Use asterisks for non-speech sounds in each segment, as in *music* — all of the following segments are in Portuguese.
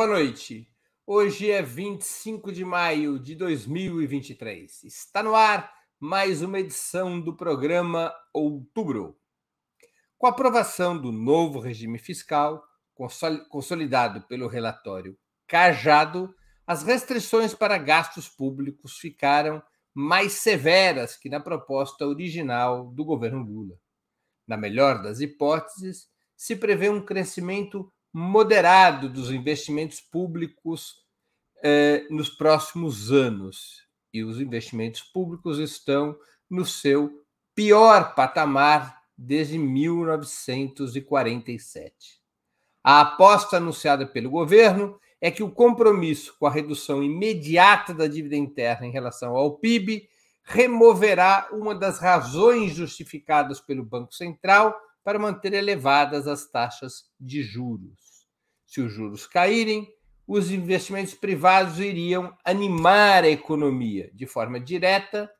Boa noite. Hoje é 25 de maio de 2023. Está no ar mais uma edição do programa Outubro. Com a aprovação do novo regime fiscal, consolidado pelo relatório Cajado, as restrições para gastos públicos ficaram mais severas que na proposta original do governo Lula. Na melhor das hipóteses, se prevê um crescimento moderado dos investimentos públicos eh, nos próximos anos. E os investimentos públicos estão no seu pior patamar desde 1947. A aposta anunciada pelo governo é que o compromisso com a redução imediata da dívida interna em relação ao PIB removerá uma das razões justificadas pelo Banco Central para manter elevadas as taxas de juros. Se os juros caírem, os investimentos privados iriam animar a economia de forma direta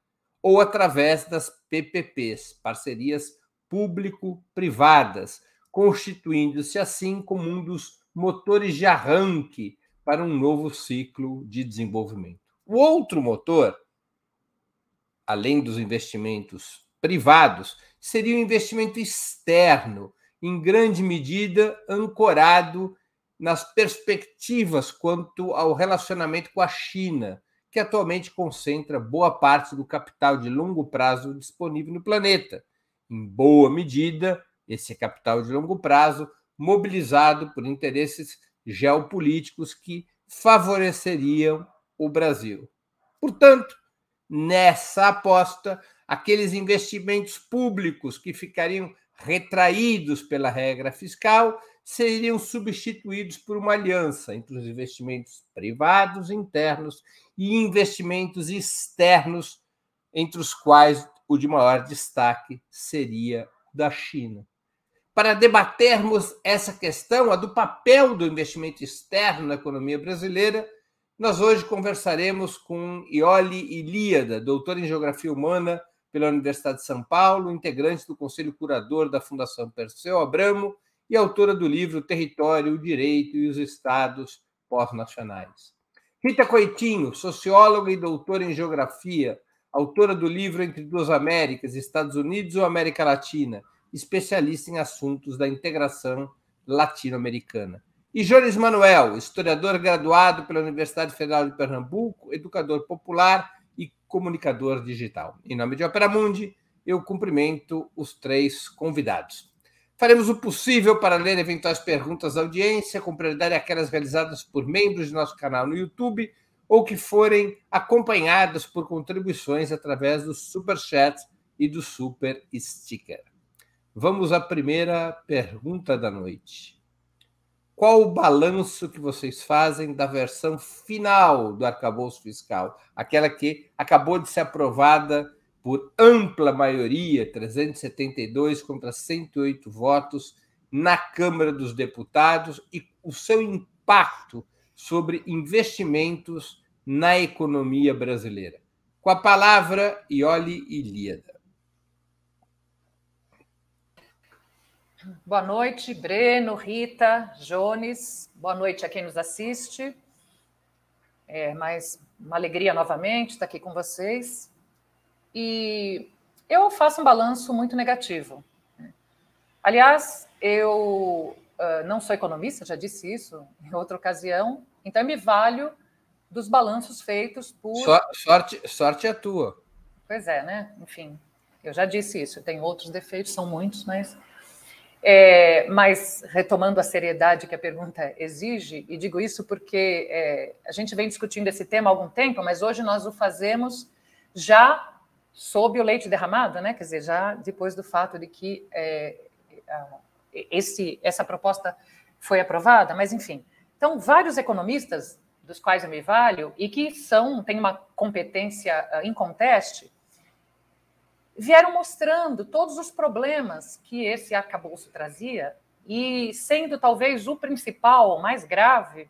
ou através das PPPs, parcerias público-privadas, constituindo-se assim como um dos motores de arranque para um novo ciclo de desenvolvimento. O outro motor, além dos investimentos privados, seria um investimento externo, em grande medida ancorado nas perspectivas quanto ao relacionamento com a China, que atualmente concentra boa parte do capital de longo prazo disponível no planeta. Em boa medida, esse capital de longo prazo mobilizado por interesses geopolíticos que favoreceriam o Brasil. Portanto, nessa aposta, aqueles investimentos públicos que ficariam retraídos pela regra fiscal seriam substituídos por uma aliança entre os investimentos privados internos e investimentos externos, entre os quais o de maior destaque seria da China. Para debatermos essa questão, a do papel do investimento externo na economia brasileira, nós hoje conversaremos com Ioli Ilíada, doutora em Geografia Humana pela Universidade de São Paulo, integrante do Conselho Curador da Fundação Perseu Abramo e autora do livro Território, o Direito e os Estados Pós-Nacionais. Rita Coitinho, socióloga e doutora em Geografia, autora do livro Entre Duas Américas, Estados Unidos ou América Latina, especialista em assuntos da integração latino-americana. E Jones Manuel, historiador graduado pela Universidade Federal de Pernambuco, educador popular comunicador digital. Em nome de Opera Mundi, eu cumprimento os três convidados. Faremos o possível para ler eventuais perguntas da audiência, com prioridade aquelas realizadas por membros de nosso canal no YouTube ou que forem acompanhadas por contribuições através do Super Chat e do Super Sticker. Vamos à primeira pergunta da noite. Qual o balanço que vocês fazem da versão final do arcabouço fiscal, aquela que acabou de ser aprovada por ampla maioria, 372 contra 108 votos, na Câmara dos Deputados e o seu impacto sobre investimentos na economia brasileira? Com a palavra, Ioli Ilíada. Boa noite, Breno, Rita, Jones. Boa noite a quem nos assiste. É mais uma alegria novamente estar aqui com vocês. E eu faço um balanço muito negativo. Aliás, eu uh, não sou economista, já disse isso em outra ocasião, então me valho dos balanços feitos por. Sorte, sorte é tua. Pois é, né? Enfim, eu já disse isso. Tem outros defeitos, são muitos, mas é, mas, retomando a seriedade que a pergunta exige, e digo isso porque é, a gente vem discutindo esse tema há algum tempo, mas hoje nós o fazemos já sob o leite derramado, né? quer dizer, já depois do fato de que é, esse, essa proposta foi aprovada, mas enfim. Então, vários economistas, dos quais eu me valho, e que são, têm uma competência inconteste, vieram mostrando todos os problemas que esse arcabouço trazia, e sendo talvez o principal, o mais grave,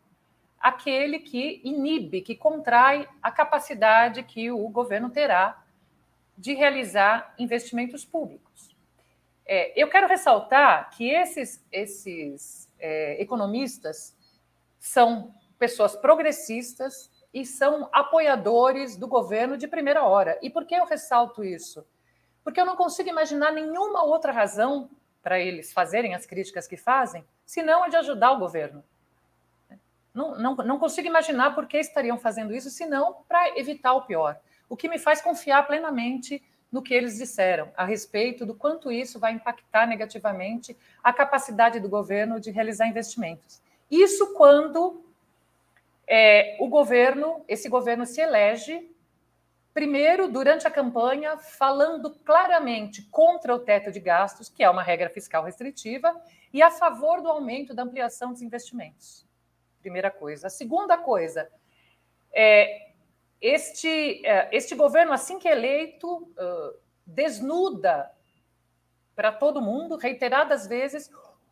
aquele que inibe, que contrai a capacidade que o governo terá de realizar investimentos públicos. É, eu quero ressaltar que esses, esses é, economistas são pessoas progressistas e são apoiadores do governo de primeira hora. E por que eu ressalto isso? Porque eu não consigo imaginar nenhuma outra razão para eles fazerem as críticas que fazem, senão a de ajudar o governo. Não, não, não consigo imaginar por que estariam fazendo isso, senão para evitar o pior. O que me faz confiar plenamente no que eles disseram a respeito do quanto isso vai impactar negativamente a capacidade do governo de realizar investimentos. Isso quando é, o governo, esse governo se elege, primeiro, durante a campanha, falando claramente contra o teto de gastos, que é uma regra fiscal restritiva, e a favor do aumento da ampliação dos investimentos. Primeira coisa. A segunda coisa, é, este, é, este governo, assim que eleito, uh, desnuda para todo mundo, reiteradas vezes,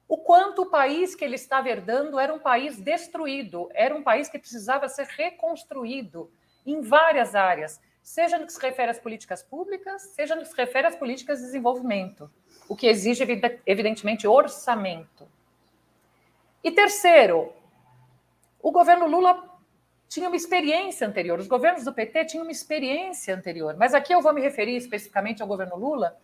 o quanto o país que ele estava herdando era um país destruído, era um país que precisava ser reconstruído em várias áreas, seja no que se refere às políticas públicas, seja no que se refere às políticas de desenvolvimento, o que exige, evidentemente, orçamento. E terceiro, o governo Lula tinha uma experiência anterior, os governos do PT tinham uma experiência anterior, mas aqui eu vou me referir especificamente ao governo Lula,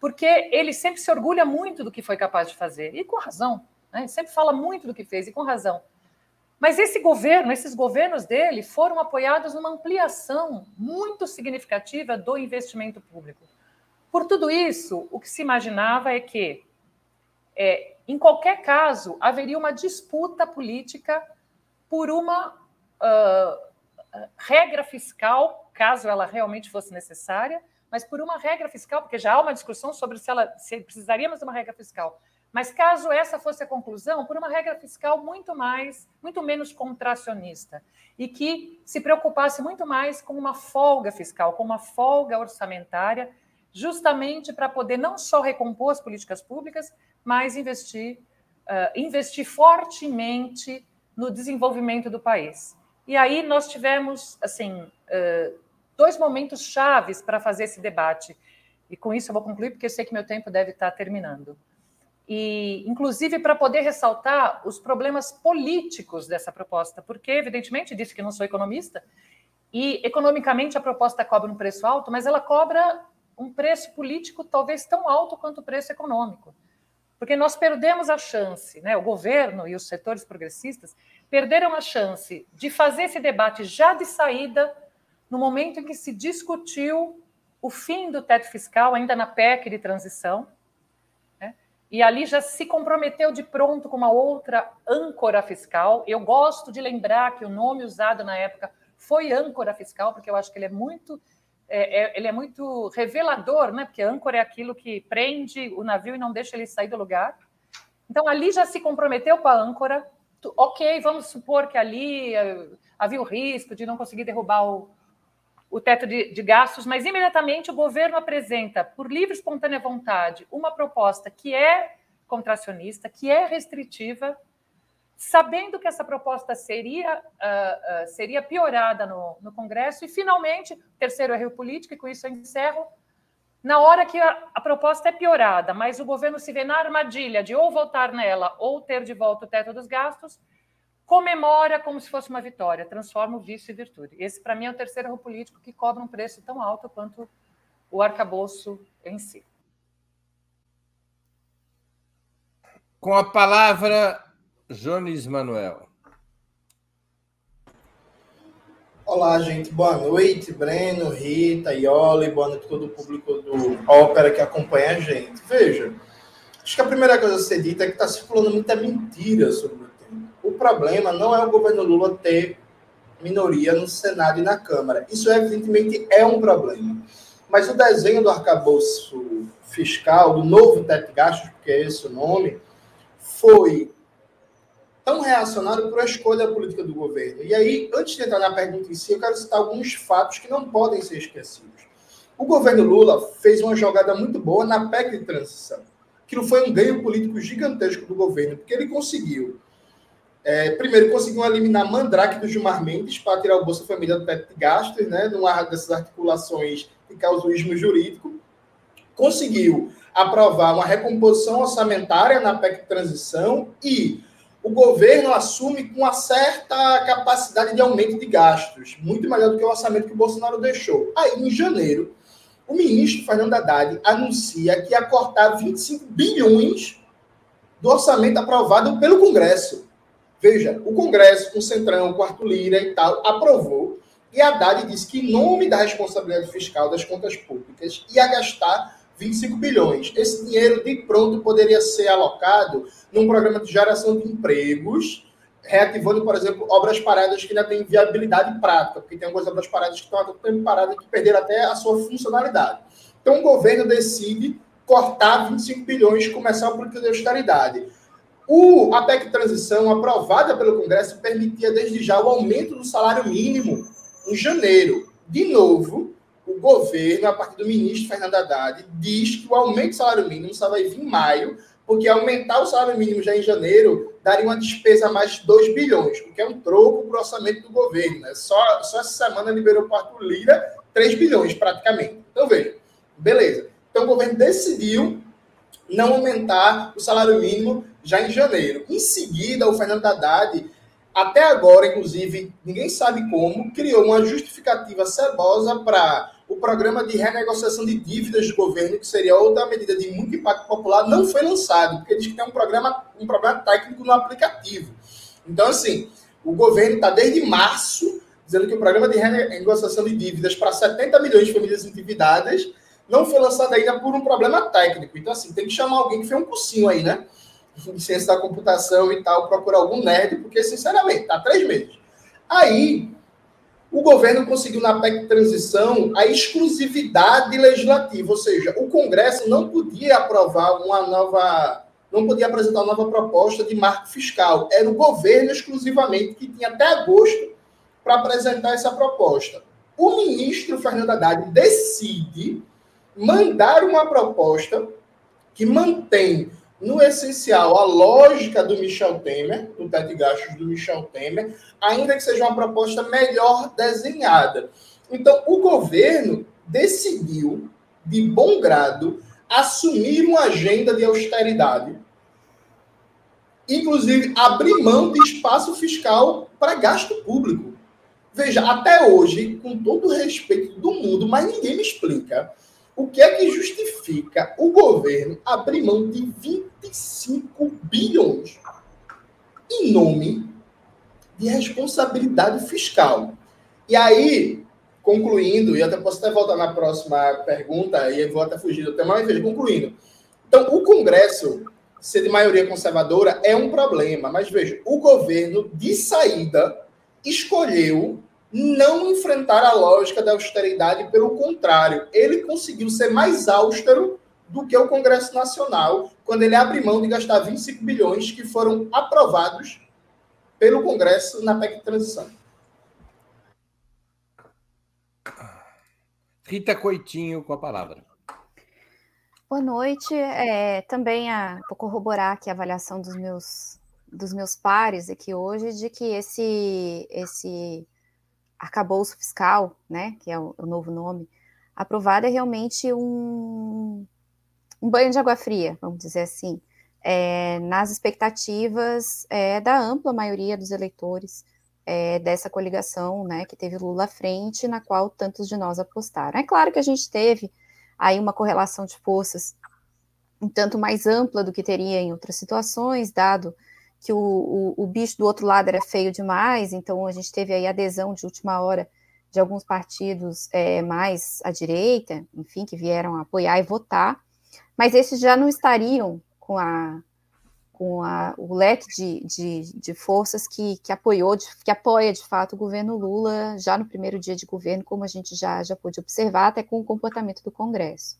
porque ele sempre se orgulha muito do que foi capaz de fazer, e com razão, né? sempre fala muito do que fez, e com razão. Mas esse governo, esses governos dele, foram apoiados numa ampliação muito significativa do investimento público. Por tudo isso, o que se imaginava é que, é, em qualquer caso, haveria uma disputa política por uma uh, regra fiscal, caso ela realmente fosse necessária, mas por uma regra fiscal, porque já há uma discussão sobre se, ela, se precisaríamos de uma regra fiscal. Mas caso essa fosse a conclusão, por uma regra fiscal muito mais, muito menos contracionista e que se preocupasse muito mais com uma folga fiscal, com uma folga orçamentária, justamente para poder não só recompor as políticas públicas, mas investir, uh, investir fortemente no desenvolvimento do país. E aí nós tivemos assim uh, dois momentos chaves para fazer esse debate. E com isso eu vou concluir, porque eu sei que meu tempo deve estar terminando. E, inclusive, para poder ressaltar os problemas políticos dessa proposta, porque, evidentemente, disse que não sou economista, e economicamente a proposta cobra um preço alto, mas ela cobra um preço político talvez tão alto quanto o preço econômico. Porque nós perdemos a chance, né? o governo e os setores progressistas perderam a chance de fazer esse debate já de saída no momento em que se discutiu o fim do teto fiscal, ainda na PEC de transição? E ali já se comprometeu de pronto com uma outra âncora fiscal. Eu gosto de lembrar que o nome usado na época foi âncora fiscal, porque eu acho que ele é muito é, é, ele é muito revelador, né? Porque âncora é aquilo que prende o navio e não deixa ele sair do lugar. Então ali já se comprometeu com a âncora. Ok, vamos supor que ali eh, havia o risco de não conseguir derrubar o, o teto de, de, gastos, mas imediatamente o governo apresenta, por livre e espontânea vontade, uma proposta que é contracionista, que é restritiva, sabendo que essa proposta seria, uh, uh, seria piorada no, no, Congresso, e finalmente, terceiro erro político, e com isso eu encerro, na hora que a, a proposta é piorada, mas o governo se vê na armadilha de ou votar nela ou ter de volta o teto dos gastos, comemora como se fosse uma vitória, transforma o vício em virtude. Esse, para mim, é o terceiro erro político que cobra um preço tão alto quanto o arcabouço em si. Com a palavra, Jones Manuel. Olá, gente. Boa noite, Breno, Rita, Ioli, boa noite a todo o público do Ópera que acompanha a gente. Veja, acho que a primeira coisa a ser dita é que está circulando muita mentira sobre problema não é o governo Lula ter minoria no Senado e na Câmara. Isso, evidentemente, é um problema. Mas o desenho do arcabouço fiscal, do novo teto de gastos, porque é esse o nome, foi tão reacionário por a escolha política do governo. E aí, antes de entrar na pergunta em si, eu quero citar alguns fatos que não podem ser esquecidos. O governo Lula fez uma jogada muito boa na PEC de transição. Aquilo foi um ganho político gigantesco do governo, porque ele conseguiu é, primeiro, conseguiu eliminar Mandrake do Gilmar Mendes para tirar o Bolsa Família do teto de gastos, né, numa dessas articulações de causuísmo jurídico. Conseguiu aprovar uma recomposição orçamentária na PEC de transição e o governo assume com uma certa capacidade de aumento de gastos, muito maior do que o orçamento que o Bolsonaro deixou. Aí, em janeiro, o ministro Fernando Haddad anuncia que ia cortar 25 bilhões do orçamento aprovado pelo Congresso. Veja, o Congresso, com Centrão, com Arthur Lira e tal, aprovou, e Haddad disse que, em nome da responsabilidade fiscal das contas públicas, ia gastar 25 bilhões. Esse dinheiro, de pronto, poderia ser alocado num programa de geração de empregos, reativando, por exemplo, obras paradas que ainda têm viabilidade prática, porque tem algumas obras paradas que estão tempo paradas que perderam até a sua funcionalidade. Então, o governo decide cortar 25 bilhões e começar o política de austeridade. O, a PEC Transição, aprovada pelo Congresso, permitia desde já o aumento do salário mínimo em janeiro. De novo, o governo, a partir do ministro Fernando Haddad, diz que o aumento do salário mínimo só vai vir em maio, porque aumentar o salário mínimo já em janeiro daria uma despesa a mais de 2 bilhões, o que é um troco para o orçamento do governo. Né? Só, só essa semana liberou para o Lira 3 bilhões, praticamente. Então, veja, beleza. Então, o governo decidiu não aumentar o salário mínimo já em janeiro. Em seguida, o Fernando Haddad até agora, inclusive, ninguém sabe como, criou uma justificativa cebosa para o programa de renegociação de dívidas do governo, que seria outra medida de muito impacto popular, não foi lançado, porque diz que tem um, programa, um problema técnico no aplicativo. Então, assim, o governo está desde março dizendo que o programa de renegociação de dívidas para 70 milhões de famílias endividadas não foi lançado ainda por um problema técnico. Então, assim, tem que chamar alguém que fez um cursinho aí, né? De ciência da computação e tal, procurar algum nerd, porque, sinceramente, tá três meses. Aí, o governo conseguiu, na PEC transição, a exclusividade legislativa, ou seja, o Congresso não podia aprovar uma nova. Não podia apresentar uma nova proposta de marco fiscal. Era o governo exclusivamente que tinha até agosto para apresentar essa proposta. O ministro Fernando Haddad decide mandar uma proposta que mantém no essencial, a lógica do Michel Temer, do teto de gastos do Michel Temer, ainda que seja uma proposta melhor desenhada. Então, o governo decidiu, de bom grado, assumir uma agenda de austeridade, inclusive abrir mão de espaço fiscal para gasto público. Veja, até hoje, com todo o respeito do mundo, mas ninguém me explica o que é que justifica o governo abrir mão de 25 bilhões em nome de responsabilidade fiscal? E aí, concluindo, e até posso até voltar na próxima pergunta, e eu vou até fugir do tema, mas veja, concluindo. Então, o Congresso ser de maioria conservadora é um problema, mas veja, o governo, de saída, escolheu não enfrentar a lógica da austeridade, pelo contrário, ele conseguiu ser mais austero do que o Congresso Nacional, quando ele abre mão de gastar 25 bilhões que foram aprovados pelo Congresso na PEC de transição. Rita Coitinho com a palavra. Boa noite. É, também a, vou corroborar aqui a avaliação dos meus, dos meus pares aqui hoje de que esse, esse arcabouço fiscal, né, que é o, o novo nome, aprovado é realmente um, um banho de água fria, vamos dizer assim, é, nas expectativas é, da ampla maioria dos eleitores é, dessa coligação, né, que teve Lula à frente, na qual tantos de nós apostaram. É claro que a gente teve aí uma correlação de forças um tanto mais ampla do que teria em outras situações, dado que o, o, o, bicho do outro lado era feio demais, então a gente teve aí adesão de última hora de alguns partidos é, mais à direita, enfim, que vieram apoiar e votar, mas esses já não estariam com, a, com a, o leque de, de, de forças que, que apoiou, de, que apoia de fato o governo Lula já no primeiro dia de governo, como a gente já, já pôde observar, até com o comportamento do Congresso.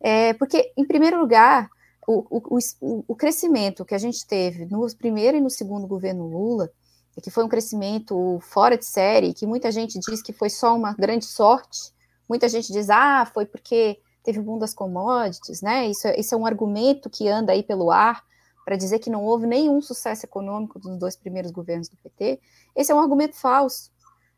É, porque, em primeiro lugar, o, o, o, crescimento que a gente teve no primeiro e no segundo governo Lula, que foi um crescimento fora de série, que muita gente diz que foi só uma grande sorte, muita gente diz, ah, foi porque teve o boom das commodities, né? Isso, é, isso é um argumento que anda aí pelo ar para dizer que não houve nenhum sucesso econômico dos dois primeiros governos do PT. Esse é um argumento falso.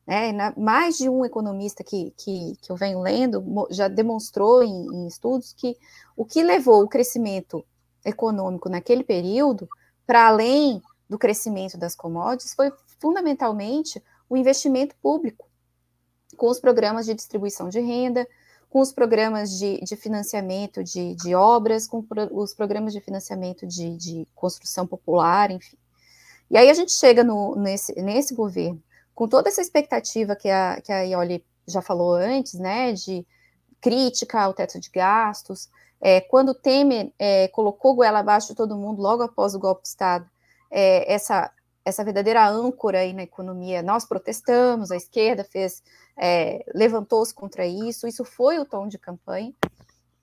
Né? mais de um economista que, que, que eu venho lendo já demonstrou em, em estudos que o que levou o crescimento econômico naquele período, para além do crescimento das commodities foi fundamentalmente o investimento público, com os programas de distribuição de renda, com os programas de, de financiamento de, de, obras, com pro, os programas de financiamento de, de, construção popular, enfim. E aí a gente chega no, nesse, nesse governo com toda essa expectativa que a, que a Ioli já falou antes, né, de crítica ao teto de gastos, é, quando Temer é, colocou goela abaixo de todo mundo logo após o golpe de Estado, é, essa, essa verdadeira âncora aí na economia, nós protestamos, a esquerda fez, é, levantou-se contra isso, isso foi o tom de campanha,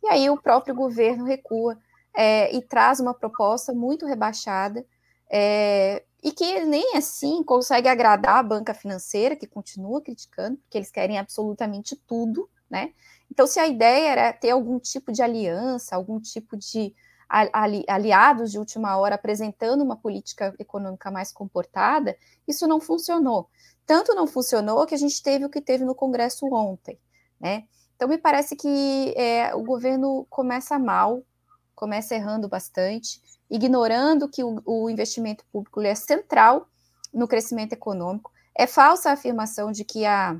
e aí o próprio governo recua é, e traz uma proposta muito rebaixada, é, e que nem assim consegue agradar a banca financeira, que continua criticando, porque eles querem absolutamente tudo, né? Então, se a ideia era ter algum tipo de aliança, algum tipo de ali, aliados de última hora apresentando uma política econômica mais comportada, isso não funcionou. Tanto não funcionou que a gente teve o que teve no Congresso ontem, né? Então, me parece que é, o governo começa mal, começa errando bastante, ignorando que o, o investimento público é central no crescimento econômico. É falsa a afirmação de que a,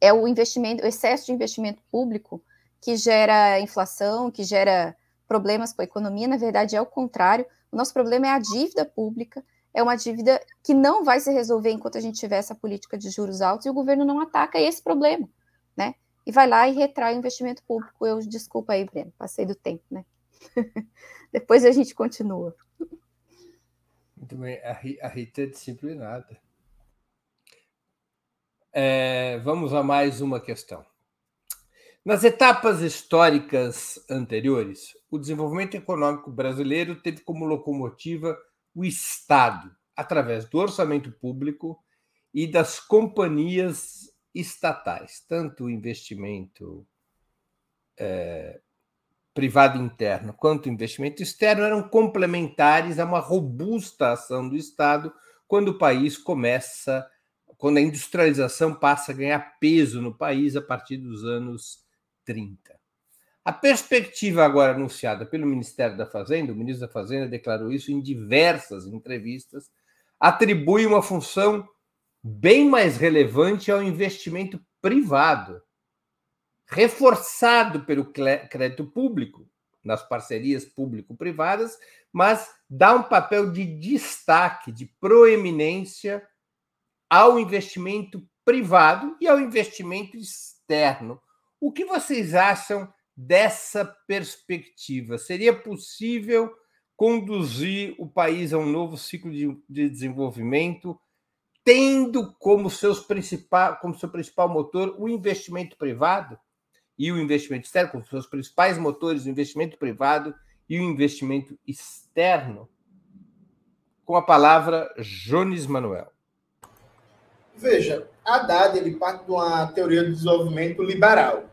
é o investimento, o excesso de investimento público que gera inflação, que gera problemas com a economia, na verdade é o contrário. O nosso problema é a dívida pública, é uma dívida que não vai se resolver enquanto a gente tiver essa política de juros altos e o governo não ataca esse problema, né? E vai lá e retrai o investimento público. Eu desculpa aí, Breno, passei do tempo, né? *laughs* Depois a gente continua. Muito bem, a Rita é disciplinada. É, vamos a mais uma questão. Nas etapas históricas anteriores, o desenvolvimento econômico brasileiro teve como locomotiva o Estado, através do orçamento público e das companhias estatais, tanto o investimento é, privado interno quanto investimento externo eram complementares a uma robusta ação do Estado quando o país começa, quando a industrialização passa a ganhar peso no país a partir dos anos 30. A perspectiva agora anunciada pelo Ministério da Fazenda, o ministro da Fazenda declarou isso em diversas entrevistas, atribui uma função bem mais relevante ao investimento privado, reforçado pelo crédito público, nas parcerias público-privadas, mas dá um papel de destaque, de proeminência ao investimento privado e ao investimento externo, o que vocês acham dessa perspectiva? Seria possível conduzir o país a um novo ciclo de, de desenvolvimento, tendo como, seus principal, como seu principal motor o investimento privado e o investimento externo, como seus principais motores o investimento privado e o investimento externo? Com a palavra Jones Manuel. Veja, Haddad ele parte de uma teoria do desenvolvimento liberal.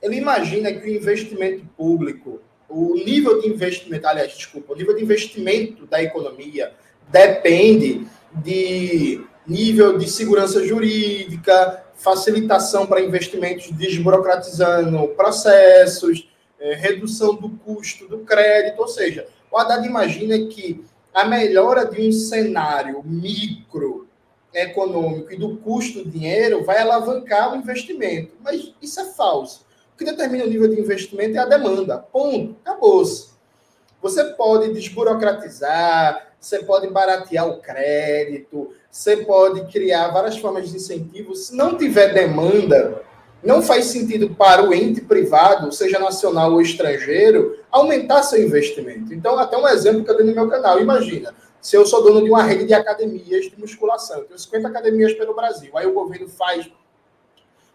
Ele imagina que o investimento público, o nível de investimento, aliás, desculpa, o nível de investimento da economia depende de nível de segurança jurídica, facilitação para investimentos desburocratizando processos, é, redução do custo do crédito, ou seja, o Haddad imagina que a melhora de um cenário micro econômico e do custo do dinheiro vai alavancar o investimento. Mas isso é falso. O que determina o nível de investimento é a demanda. Ponto. Acabou-se. Você pode desburocratizar, você pode baratear o crédito, você pode criar várias formas de incentivo. Se não tiver demanda, não faz sentido para o ente privado, seja nacional ou estrangeiro, aumentar seu investimento. Então, até um exemplo que eu dei no meu canal. Imagina, se eu sou dono de uma rede de academias de musculação, tenho 50 academias pelo Brasil, aí o governo faz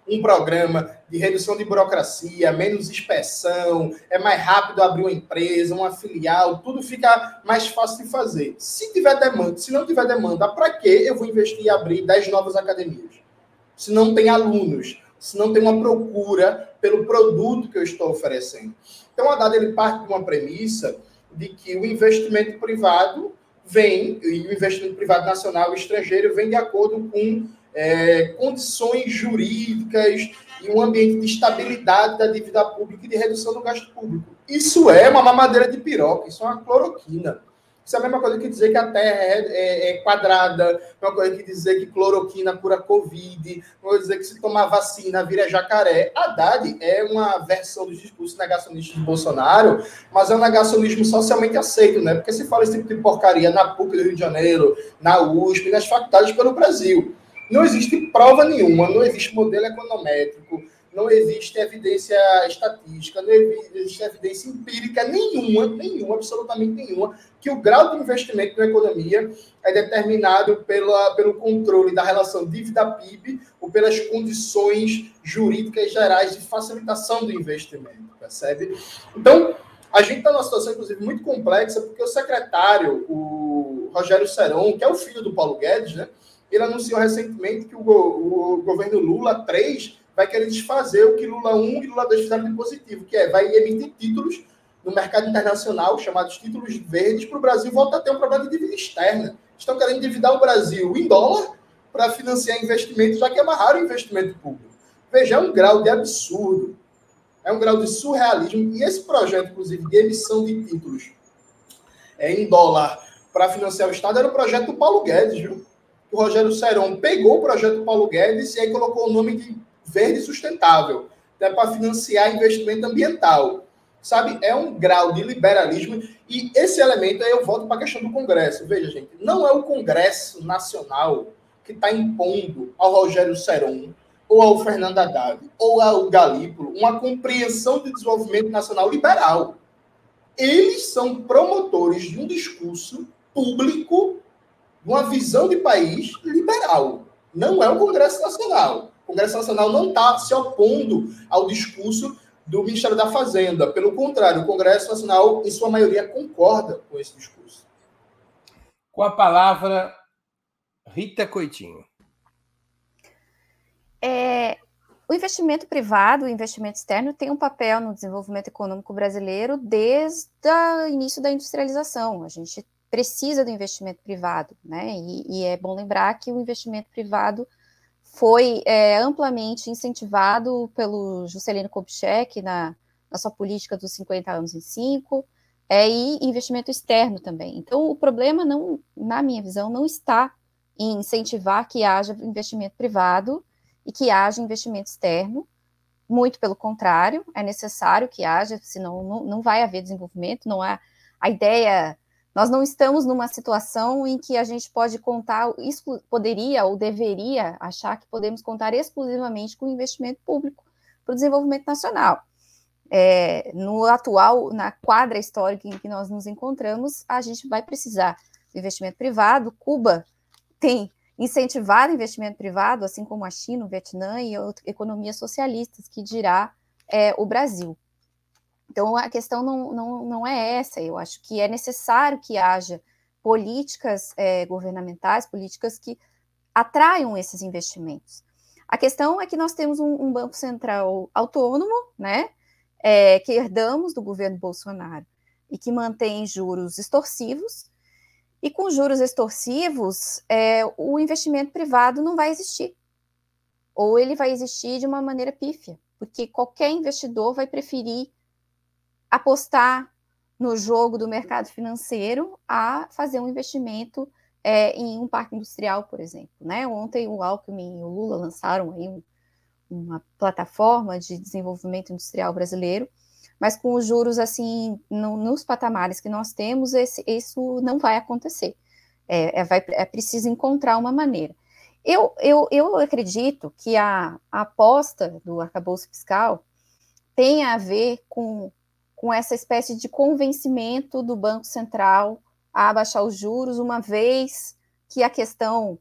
um programa de redução de burocracia, menos inspeção, é mais rápido abrir uma empresa, uma filial, tudo fica mais fácil de fazer. Se tiver demanda, se não tiver demanda, para que eu vou investir em abrir 10 novas academias? Se não tem alunos, se não tem uma procura pelo produto que eu estou oferecendo. Então, a dada ele parte de uma premissa de que o investimento privado vem, e o investimento privado nacional e estrangeiro vem de acordo com é, condições jurídicas e um ambiente de estabilidade da dívida pública e de redução do gasto público. Isso é uma mamadeira de piroca, isso é uma cloroquina. Isso é a mesma coisa que dizer que a Terra é, é, é quadrada, é uma coisa que dizer que cloroquina cura Covid, uma coisa dizer que se tomar vacina vira jacaré. Haddad é uma versão dos discursos negacionistas de Bolsonaro, mas é um negacionismo socialmente aceito, né? Porque se fala esse tipo de porcaria na PUC do Rio de Janeiro, na USP, nas faculdades pelo Brasil. Não existe prova nenhuma, não existe modelo econométrico, não existe evidência estatística, não existe evidência empírica nenhuma, nenhuma, absolutamente nenhuma, que o grau de investimento na economia é determinado pela, pelo controle da relação dívida-PIB ou pelas condições jurídicas gerais de facilitação do investimento, percebe? Então, a gente está numa situação, inclusive, muito complexa, porque o secretário, o Rogério Seron, que é o filho do Paulo Guedes, né, ele anunciou recentemente que o, o governo Lula 3 vai querer desfazer o que Lula 1 e Lula 2 fizeram de positivo, que é vai emitir títulos no mercado internacional, chamados títulos verdes, para o Brasil voltar a ter um problema de dívida externa. Estão querendo endividar o Brasil em dólar para financiar investimentos, já que amarraram o investimento público. Veja, é um grau de absurdo, é um grau de surrealismo, e esse projeto, inclusive, de emissão de títulos é, em dólar para financiar o Estado era o projeto do Paulo Guedes, viu? O Rogério Seron pegou o projeto Paulo Guedes e aí colocou o nome de verde sustentável, até para financiar investimento ambiental. Sabe, é um grau de liberalismo e esse elemento aí eu volto para a questão do Congresso. Veja, gente, não é o Congresso Nacional que está impondo ao Rogério Seron ou ao Fernando Haddad ou ao Galípolo uma compreensão de desenvolvimento nacional liberal. Eles são promotores de um discurso público, uma visão de país liberal. Não é o Congresso Nacional. O Congresso Nacional não está se opondo ao discurso do Ministério da Fazenda. Pelo contrário, o Congresso Nacional, em sua maioria, concorda com esse discurso. Com a palavra, Rita Coitinho. É, o investimento privado, o investimento externo, tem um papel no desenvolvimento econômico brasileiro desde o início da industrialização. A gente precisa do investimento privado, né? E, e é bom lembrar que o investimento privado foi é, amplamente incentivado pelo Juscelino Kubitschek na, na sua política dos 50 anos em 5, é, e investimento externo também. Então, o problema, não, na minha visão, não está em incentivar que haja investimento privado e que haja investimento externo, muito pelo contrário, é necessário que haja, senão não, não vai haver desenvolvimento, não há a ideia nós não estamos numa situação em que a gente pode contar, poderia ou deveria achar que podemos contar exclusivamente com investimento público para o desenvolvimento nacional. É, no atual, na quadra histórica em que nós nos encontramos, a gente vai precisar de investimento privado. Cuba tem incentivado investimento privado, assim como a China, o Vietnã e economias socialistas, que dirá é, o Brasil. Então, a questão não, não, não é essa. Eu acho que é necessário que haja políticas é, governamentais, políticas que atraiam esses investimentos. A questão é que nós temos um, um Banco Central autônomo, né, é, que herdamos do governo Bolsonaro e que mantém juros extorsivos. E com juros extorsivos, é, o investimento privado não vai existir. Ou ele vai existir de uma maneira pífia, porque qualquer investidor vai preferir apostar no jogo do mercado financeiro a fazer um investimento é, em um parque industrial, por exemplo. Né? Ontem o Alckmin e o Lula lançaram aí um, uma plataforma de desenvolvimento industrial brasileiro, mas com os juros assim no, nos patamares que nós temos, esse, isso não vai acontecer. É, é, vai, é preciso encontrar uma maneira. Eu, eu, eu acredito que a, a aposta do arcabouço fiscal tem a ver com com essa espécie de convencimento do Banco Central a abaixar os juros, uma vez que a questão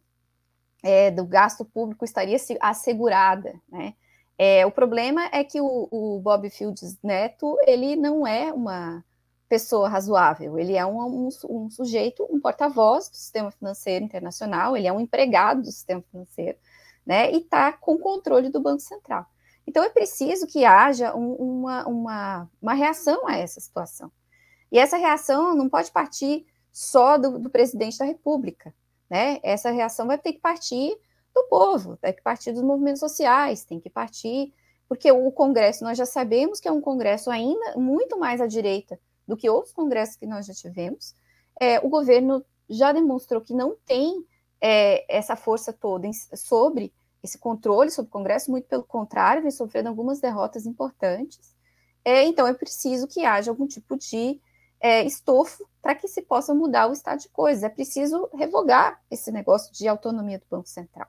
é, do gasto público estaria assegurada, né? É, o problema é que o, o, Bob Fields Neto, ele não é uma pessoa razoável, ele é um, um, um sujeito, um porta-voz do sistema financeiro internacional, ele é um empregado do sistema financeiro, né, e está com controle do Banco Central. Então, é preciso que haja um, uma, uma, uma reação a essa situação. E essa reação não pode partir só do, do, presidente da República, né? Essa reação vai ter que partir do povo, tem que partir dos movimentos sociais, tem que partir, porque o Congresso, nós já sabemos que é um Congresso ainda muito mais à direita do que outros congressos que nós já tivemos, é, o governo já demonstrou que não tem é, essa força toda sobre esse controle sobre o Congresso, muito pelo contrário, vem sofrendo algumas derrotas importantes. É, então, é preciso que haja algum tipo de é, estofo para que se possa mudar o estado de coisas. É preciso revogar esse negócio de autonomia do Banco Central.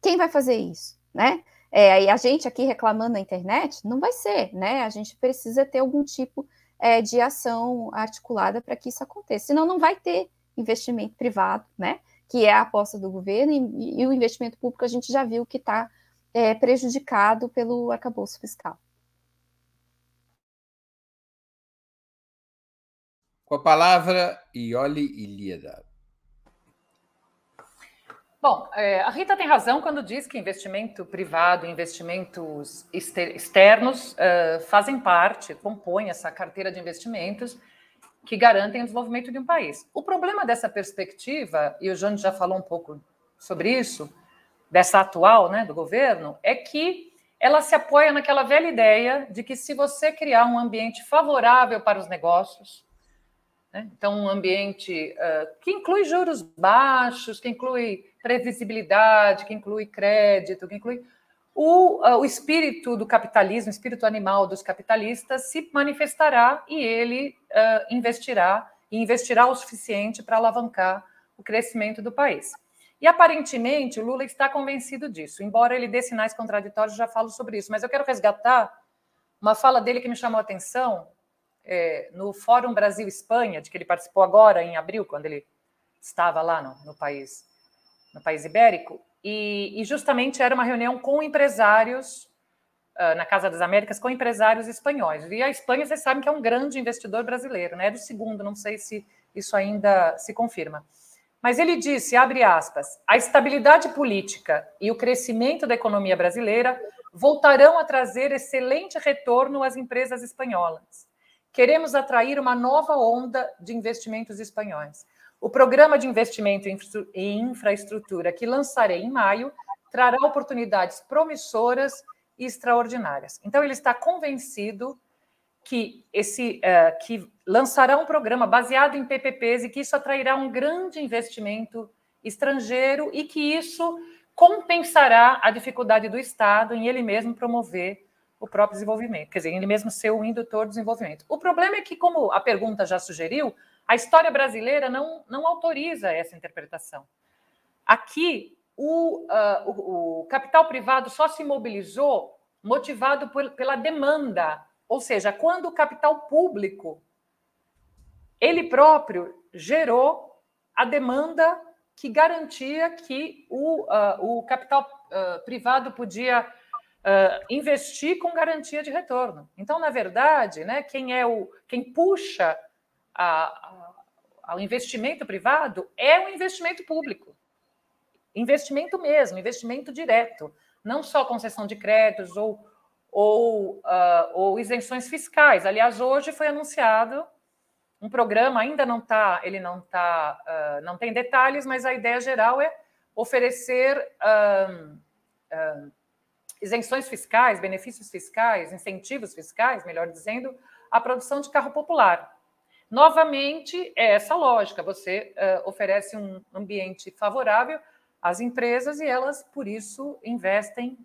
Quem vai fazer isso, né? É, a gente aqui reclamando na internet, não vai ser, né? A gente precisa ter algum tipo é, de ação articulada para que isso aconteça. Senão, não vai ter investimento privado, né? Que é a aposta do governo, e, e o investimento público a gente já viu que está é, prejudicado pelo arcabouço fiscal. Com a palavra, Ioli Ilíada. Bom, é, a Rita tem razão quando diz que investimento privado, investimentos externos uh, fazem parte, compõem essa carteira de investimentos que garantem o desenvolvimento de um país. O problema dessa perspectiva, e o João já falou um pouco sobre isso, dessa atual né, do governo, é que ela se apoia naquela velha ideia de que se você criar um ambiente favorável para os negócios, né? Então, um ambiente uh, que inclui juros baixos, que inclui previsibilidade, que inclui crédito, que inclui. O, uh, o espírito do capitalismo, o espírito animal dos capitalistas se manifestará e ele uh, investirá, e investirá o suficiente para alavancar o crescimento do país. E aparentemente o Lula está convencido disso, embora ele dê sinais contraditórios, já falo sobre isso, mas eu quero resgatar uma fala dele que me chamou a atenção, é, no Fórum Brasil-Espanha, de que ele participou agora em abril, quando ele estava lá no, no país, no país ibérico, e, e, justamente era uma reunião com empresários uh, na Casa das Américas, com empresários espanhóis. E a Espanha, vocês sabem que é um grande investidor brasileiro, né? É do segundo, não sei se isso ainda se confirma. Mas ele disse, abre aspas, a estabilidade política e o crescimento da economia brasileira voltarão a trazer excelente retorno às empresas espanholas queremos atrair uma nova onda de investimentos espanhóis. O programa de investimento em infraestrutura que lançarei em maio trará oportunidades promissoras e extraordinárias. Então, ele está convencido que esse uh, que lançará um programa baseado em PPPs e que isso atrairá um grande investimento estrangeiro e que isso compensará a dificuldade do Estado em ele mesmo promover o próprio desenvolvimento, quer dizer, ele mesmo ser o indutor do desenvolvimento. O problema é que, como a pergunta já sugeriu, a história brasileira não, não autoriza essa interpretação. Aqui, o, uh, o, o capital privado só se mobilizou motivado por, pela demanda, ou seja, quando o capital público ele próprio gerou a demanda que garantia que o, uh, o capital uh, privado podia uh, investir com garantia de retorno. Então, na verdade, né, quem é o quem puxa a, a, ao investimento privado é o investimento público. Investimento mesmo, investimento direto, não só concessão de créditos ou, ou, uh, ou isenções fiscais. Aliás, hoje foi anunciado um programa, ainda não está, ele não está, uh, não tem detalhes, mas a ideia geral é oferecer uh, isenções fiscais, benefícios fiscais, incentivos fiscais, melhor dizendo, à produção de carro popular. Novamente, é essa lógica: você uh, oferece um ambiente favorável às empresas e elas, por isso, investem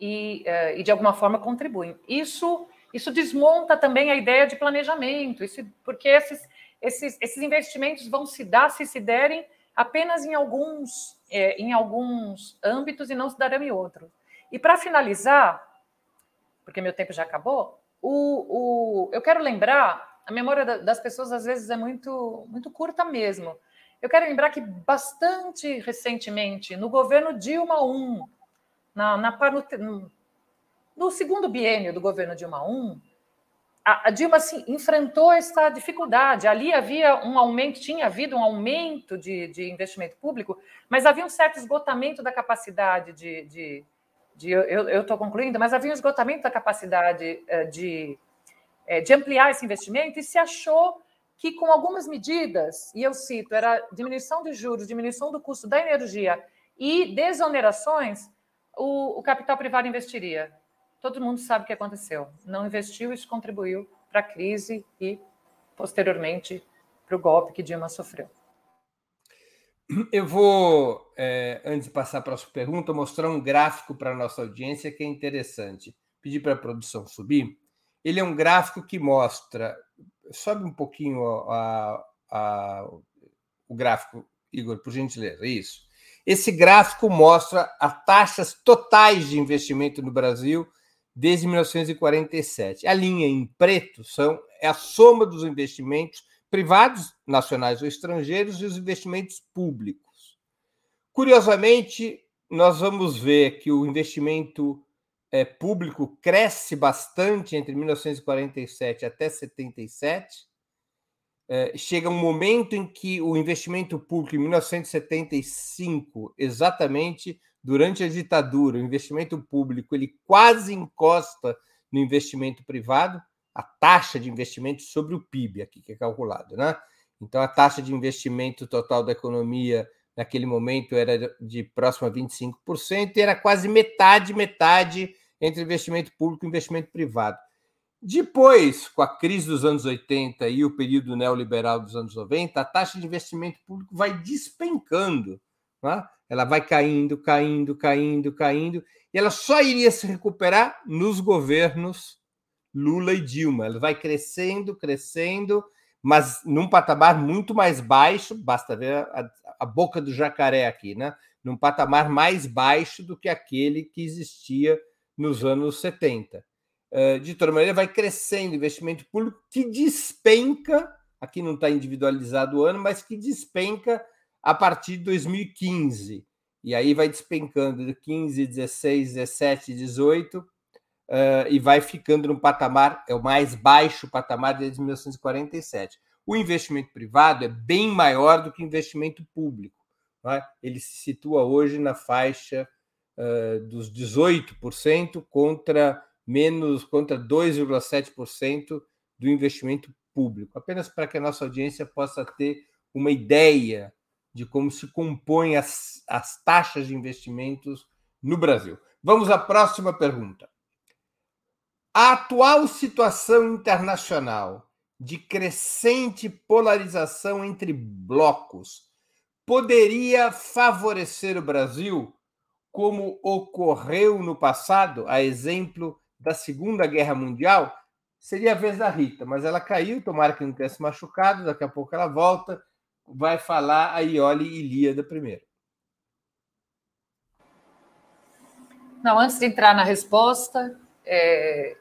e, uh, e de alguma forma contribuem. Isso, isso desmonta também a ideia de planejamento, isso, porque esses, esses, esses investimentos vão se dar, se se derem, apenas em alguns, é, em alguns âmbitos e não se darão em outros. E para finalizar, porque meu tempo já acabou, o, o, eu quero lembrar, a memória das pessoas às vezes é muito, muito curta mesmo. Eu quero lembrar que bastante recentemente, no governo Dilma I, na, na, no, no segundo biênio do governo Dilma I, a, a Dilma assim, enfrentou essa dificuldade. Ali havia um aumento, tinha havido um aumento de, de investimento público, mas havia um certo esgotamento da capacidade de, de de, eu estou concluindo, mas havia um esgotamento da capacidade eh, de, eh, de ampliar esse investimento e se achou que com algumas medidas, e eu cito, era diminuição de juros, diminuição do custo da energia e desonerações, o, o capital privado investiria. Todo mundo sabe o que aconteceu. Não investiu, isso contribuiu para a crise e, posteriormente, para o golpe que Dilma sofreu. Eu vou, é, antes de passar para a sua pergunta, mostrar um gráfico para a nossa audiência que é interessante. Pedir para a produção subir. Ele é um gráfico que mostra. Sobe um pouquinho a, a, o gráfico, Igor, por gentileza. Isso. Esse gráfico mostra as taxas totais de investimento no Brasil desde 1947. A linha em preto são, é a soma dos investimentos privados, nacionais ou estrangeiros, e os investimentos públicos. Curiosamente, nós vamos ver que o investimento é, público cresce bastante entre 1947 até 77. É, chega um momento em que o investimento público, em 1975, exatamente durante a ditadura, o investimento público ele quase encosta no investimento privado, a taxa de investimento sobre o PIB, aqui que é calculado, né? Então, a taxa de investimento total da economia naquele momento era de próximo a 25%, e era quase metade, metade entre investimento público e investimento privado. Depois, com a crise dos anos 80 e o período neoliberal dos anos 90, a taxa de investimento público vai despencando. Né? Ela vai caindo, caindo, caindo, caindo, e ela só iria se recuperar nos governos Lula e Dilma. Ela vai crescendo, crescendo, mas num patamar muito mais baixo, basta ver a, a boca do jacaré aqui, né? Num patamar mais baixo do que aquele que existia nos anos 70. Eh, de toda maneira, vai crescendo o investimento público que despenca, aqui não está individualizado o ano, mas que despenca a partir de 2015. E aí vai despencando de 15, 16, 17, 18 uh, e vai ficando no patamar, é o mais baixo patamar desde 1947. O investimento privado é bem maior do que o investimento público. É? Ele se situa hoje na faixa uh, dos 18% contra menos contra 2,7% do investimento público. Apenas para que a nossa audiência possa ter uma ideia de como se compõem as, as taxas de investimentos no Brasil. Vamos à próxima pergunta. A atual situação internacional de crescente polarização entre blocos poderia favorecer o Brasil, como ocorreu no passado, a exemplo da Segunda Guerra Mundial? Seria a vez da Rita, mas ela caiu, tomara que não tenha se machucado, daqui a pouco ela volta, vai falar a Iole Ilíada primeiro. Não, antes de entrar na resposta, é,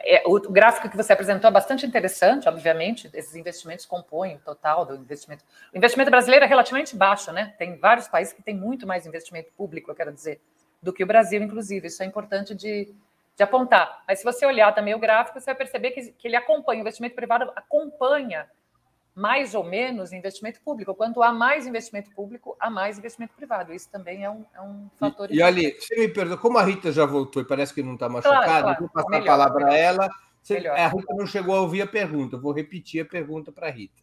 é, o gráfico que você apresentou é bastante interessante, obviamente, esses investimentos compõem o total do investimento. O investimento brasileiro é relativamente baixo, né? Tem vários países que têm muito mais investimento público, eu quero dizer, do que o Brasil, inclusive. Isso é importante de, de apontar. Mas se você olhar também o gráfico, você vai perceber que, que ele acompanha, o investimento privado acompanha mais ou menos investimento público. Quanto há mais investimento público, há mais investimento privado. Isso também é um, é um fator. E, e ali, você me perdoa, como a Rita já voltou e parece que não está machucada, claro, claro. vou passar melhor, a palavra melhor. a ela. Você, a Rita não chegou a ouvir a pergunta, vou repetir a pergunta para a Rita.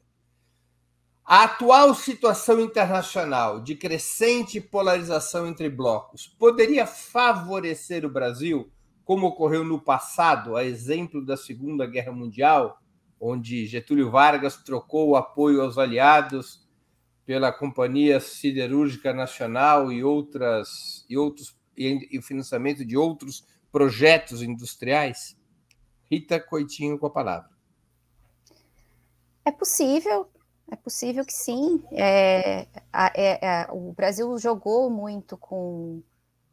A atual situação internacional de crescente polarização entre blocos poderia favorecer o Brasil, como ocorreu no passado, a exemplo da Segunda Guerra Mundial, onde Getúlio Vargas trocou o apoio aos aliados pela Companhia Siderúrgica Nacional e outras e outros e o financiamento de outros projetos industriais? Rita Coitinho com a palavra. É possível, é possível que sim. É, é, é, o Brasil jogou muito com,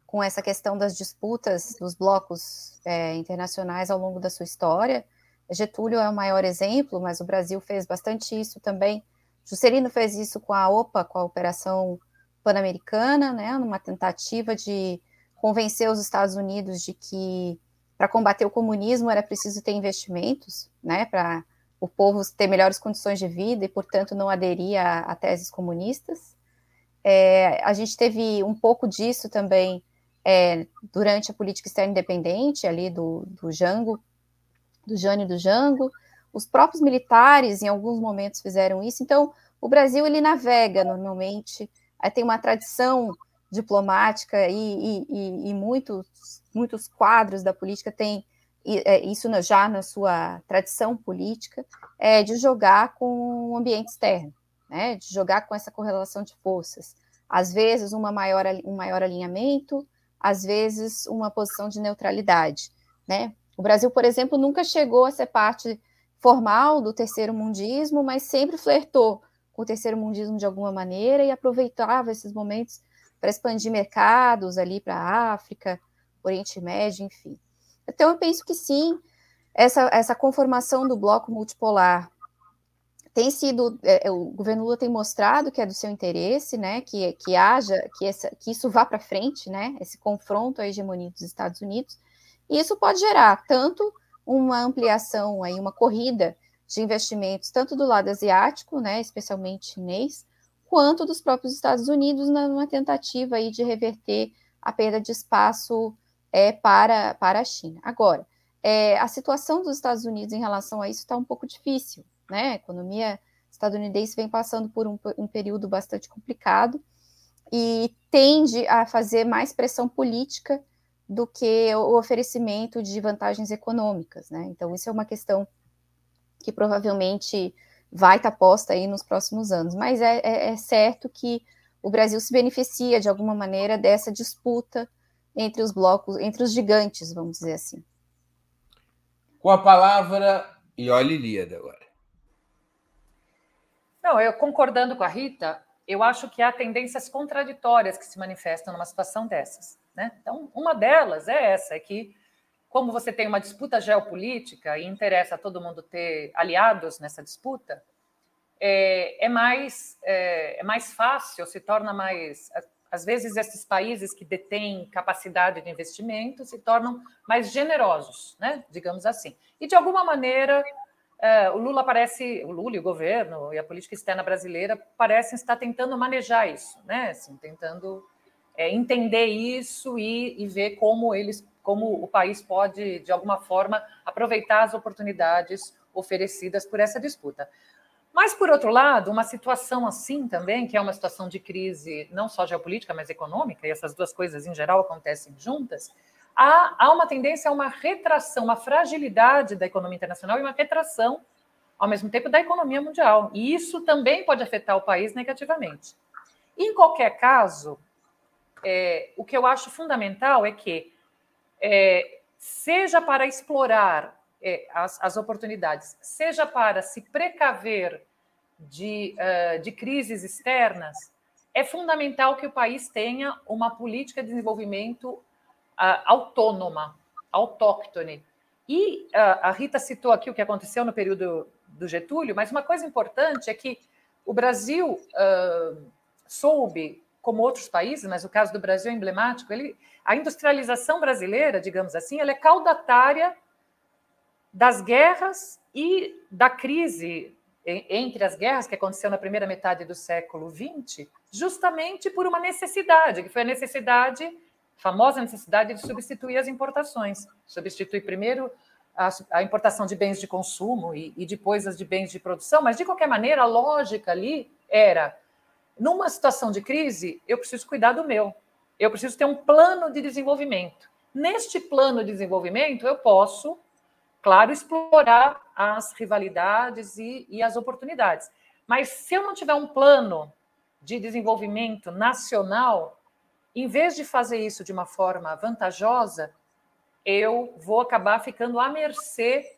com essa questão das disputas dos blocos é, internacionais ao longo da sua história. Getúlio é o maior exemplo, mas o Brasil fez bastante isso também. Juscelino fez isso com a OPA, com a Operação Pan-Americana, né, numa tentativa de convencer os Estados Unidos de que para combater o comunismo era preciso ter investimentos, né, para o povo ter melhores condições de vida e, portanto, não aderir a, a teses comunistas. É, a gente teve um pouco disso também é, durante a política externa independente, ali do, do Jango, do Jânio do Jango. Os próprios militares, em alguns momentos, fizeram isso. Então, o Brasil ele navega normalmente, tem uma tradição diplomática e, e, e, muitos, muitos quadros da política têm é, isso já na sua tradição política, é de jogar com o ambiente externo, né? de jogar com essa correlação de forças. Às vezes, uma maior, um maior alinhamento, às vezes, uma posição de neutralidade. Né? O Brasil, por exemplo, nunca chegou a ser parte formal do terceiro mundismo, mas sempre flertou com o terceiro mundismo de alguma maneira e aproveitava esses momentos para expandir mercados ali para a África, Oriente Médio, enfim. Então, eu penso que sim, essa, essa conformação do bloco multipolar tem sido, é, é, o governo Lula tem mostrado que é do seu interesse, né, que, que haja, que, essa, que isso vá para frente, né, esse confronto à hegemonia dos Estados Unidos, e isso pode gerar tanto uma ampliação, aí, uma corrida de investimentos, tanto do lado asiático, né, especialmente chinês, quanto dos próprios Estados Unidos, numa tentativa aí de reverter a perda de espaço é, para, para a China. Agora, é, a situação dos Estados Unidos em relação a isso está um pouco difícil, né? A economia estadunidense vem passando por um, um período bastante complicado e tende a fazer mais pressão política do que o oferecimento de vantagens econômicas, né? Então, isso é uma questão que provavelmente vai estar posta aí nos próximos anos, mas é, é, é certo que o Brasil se beneficia de alguma maneira dessa disputa entre os blocos, entre os gigantes, vamos dizer assim. Com a palavra, e olhe Líada agora. Não, eu concordando com a Rita, eu acho que há tendências contraditórias que se manifestam numa situação dessas. Né? Então, uma delas é essa, é que como você tem uma disputa geopolítica e interessa a todo mundo ter aliados nessa disputa, é, é mais, é, é mais fácil, se torna mais às vezes, esses países que detêm capacidade de investimento se tornam mais generosos, né? digamos assim. E, de alguma maneira, é, o Lula parece, o Lula e o governo e a política externa brasileira parecem estar tentando manejar isso, né? assim, tentando é, entender isso e, e ver como eles, como o país pode, de alguma forma, aproveitar as oportunidades oferecidas por essa disputa. Mas, por outro lado, uma situação assim também, que é uma situação de crise não só geopolítica, mas econômica, e essas duas coisas em geral acontecem juntas, há, há uma tendência a uma retração, uma fragilidade da economia internacional e uma retração, ao mesmo tempo, da economia mundial. E isso também pode afetar o país negativamente. Em qualquer caso, é, o que eu acho fundamental é que, é, seja para explorar é, as, as, oportunidades, seja para se precaver de, uh, de crises externas, é fundamental que o país tenha uma política de desenvolvimento uh, autônoma, autóctone. E uh, a Rita citou aqui o que aconteceu no período do Getúlio, mas uma coisa importante é que o Brasil soube, como outros países, mas o caso do Brasil é emblemático, ele, a industrialização brasileira, digamos assim, ela é caudatária das guerras e da crise entre as guerras que aconteceu na primeira metade do século XX, justamente por uma necessidade, que foi a necessidade, a famosa necessidade de substituir as importações. Substituir primeiro a, a importação de bens de consumo e, e, depois as de bens de produção, mas de qualquer maneira a lógica ali era: numa situação de crise, eu preciso cuidar do meu, eu preciso ter um plano de desenvolvimento. Neste plano de desenvolvimento, eu posso claro, explorar as rivalidades e, e as oportunidades. Mas se eu não tiver um plano de desenvolvimento nacional, em vez de fazer isso de uma forma vantajosa, eu vou acabar ficando à mercê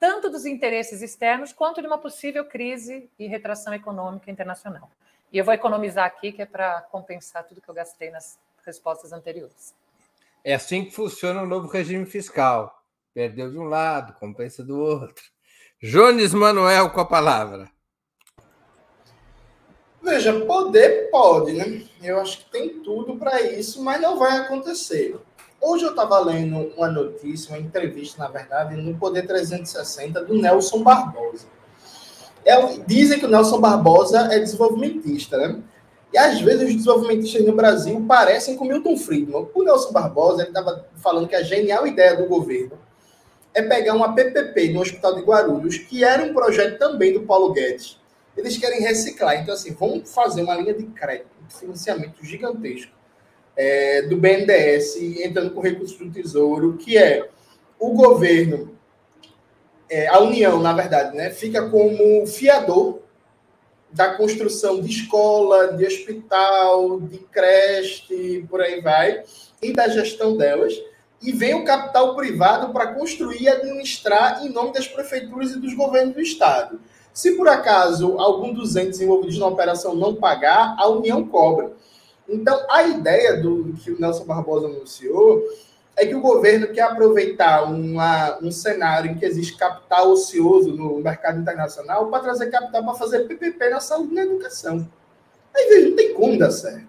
tanto dos interesses externos quanto de uma possível crise e retração econômica internacional. E eu vou economizar aqui, que é para compensar tudo que eu gastei nas respostas anteriores. É assim que funciona o novo regime fiscal. Perdeu de um lado, compensa do outro. Jones Manuel com a palavra. Veja, poder pode, né? Eu acho que tem tudo para isso, mas não vai acontecer. Hoje eu estava lendo uma notícia, uma entrevista, na verdade, no Poder 360 do Nelson Barbosa. É, dizem que o Nelson Barbosa é desenvolvimentista, né? E às vezes os desenvolvimentistas no Brasil parecem com Milton Friedman. O Nelson Barbosa estava falando que a genial ideia do governo é pegar uma PPP do Hospital de Guarulhos, que era um projeto também do Paulo Guedes. Eles querem reciclar. Então, assim, vamos fazer uma linha de crédito, de financiamento gigantesco é, do BNDES, entrando com recursos do Tesouro, que é o governo, é, a União, na verdade, né, fica como fiador da construção de escola, de hospital, de creche, por aí vai, e da gestão delas. E vem o capital privado para construir e administrar em nome das prefeituras e dos governos do Estado. Se por acaso algum dos entes envolvidos na operação não pagar, a União cobra. Então, a ideia do que o Nelson Barbosa anunciou é que o governo quer aproveitar uma, um cenário em que existe capital ocioso no mercado internacional para trazer capital para fazer PPP na saúde e na educação. Aí veja, não tem como dar certo.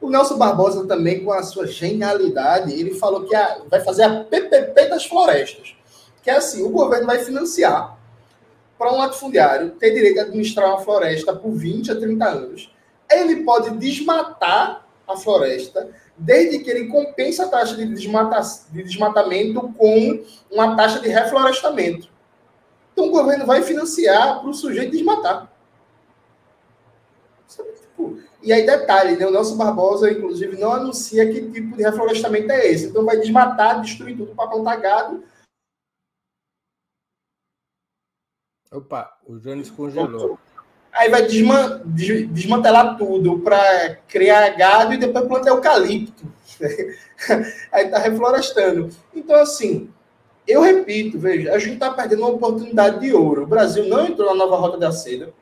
O Nelson Barbosa também, com a sua genialidade, ele falou que a, vai fazer a PPP das florestas. Que é assim, o governo vai financiar para um latifundiário ter direito a administrar uma floresta por 20 a 30 anos. Ele pode desmatar a floresta desde que ele compense a taxa de, desmata, de desmatamento com uma taxa de reflorestamento. Então o governo vai financiar para o sujeito desmatar. Tipo, e aí, detalhe, né? o Nelson Barbosa, inclusive, não anuncia que tipo de reflorestamento é esse. Então vai desmatar, destruir tudo para plantar gado. Opa, o Jones congelou. Aí vai desman desmantelar tudo para criar gado e depois plantar eucalipto. *laughs* Aí está reflorestando. Então, assim, eu repito, veja, a gente está perdendo uma oportunidade de ouro. O Brasil não entrou na nova rota da seda.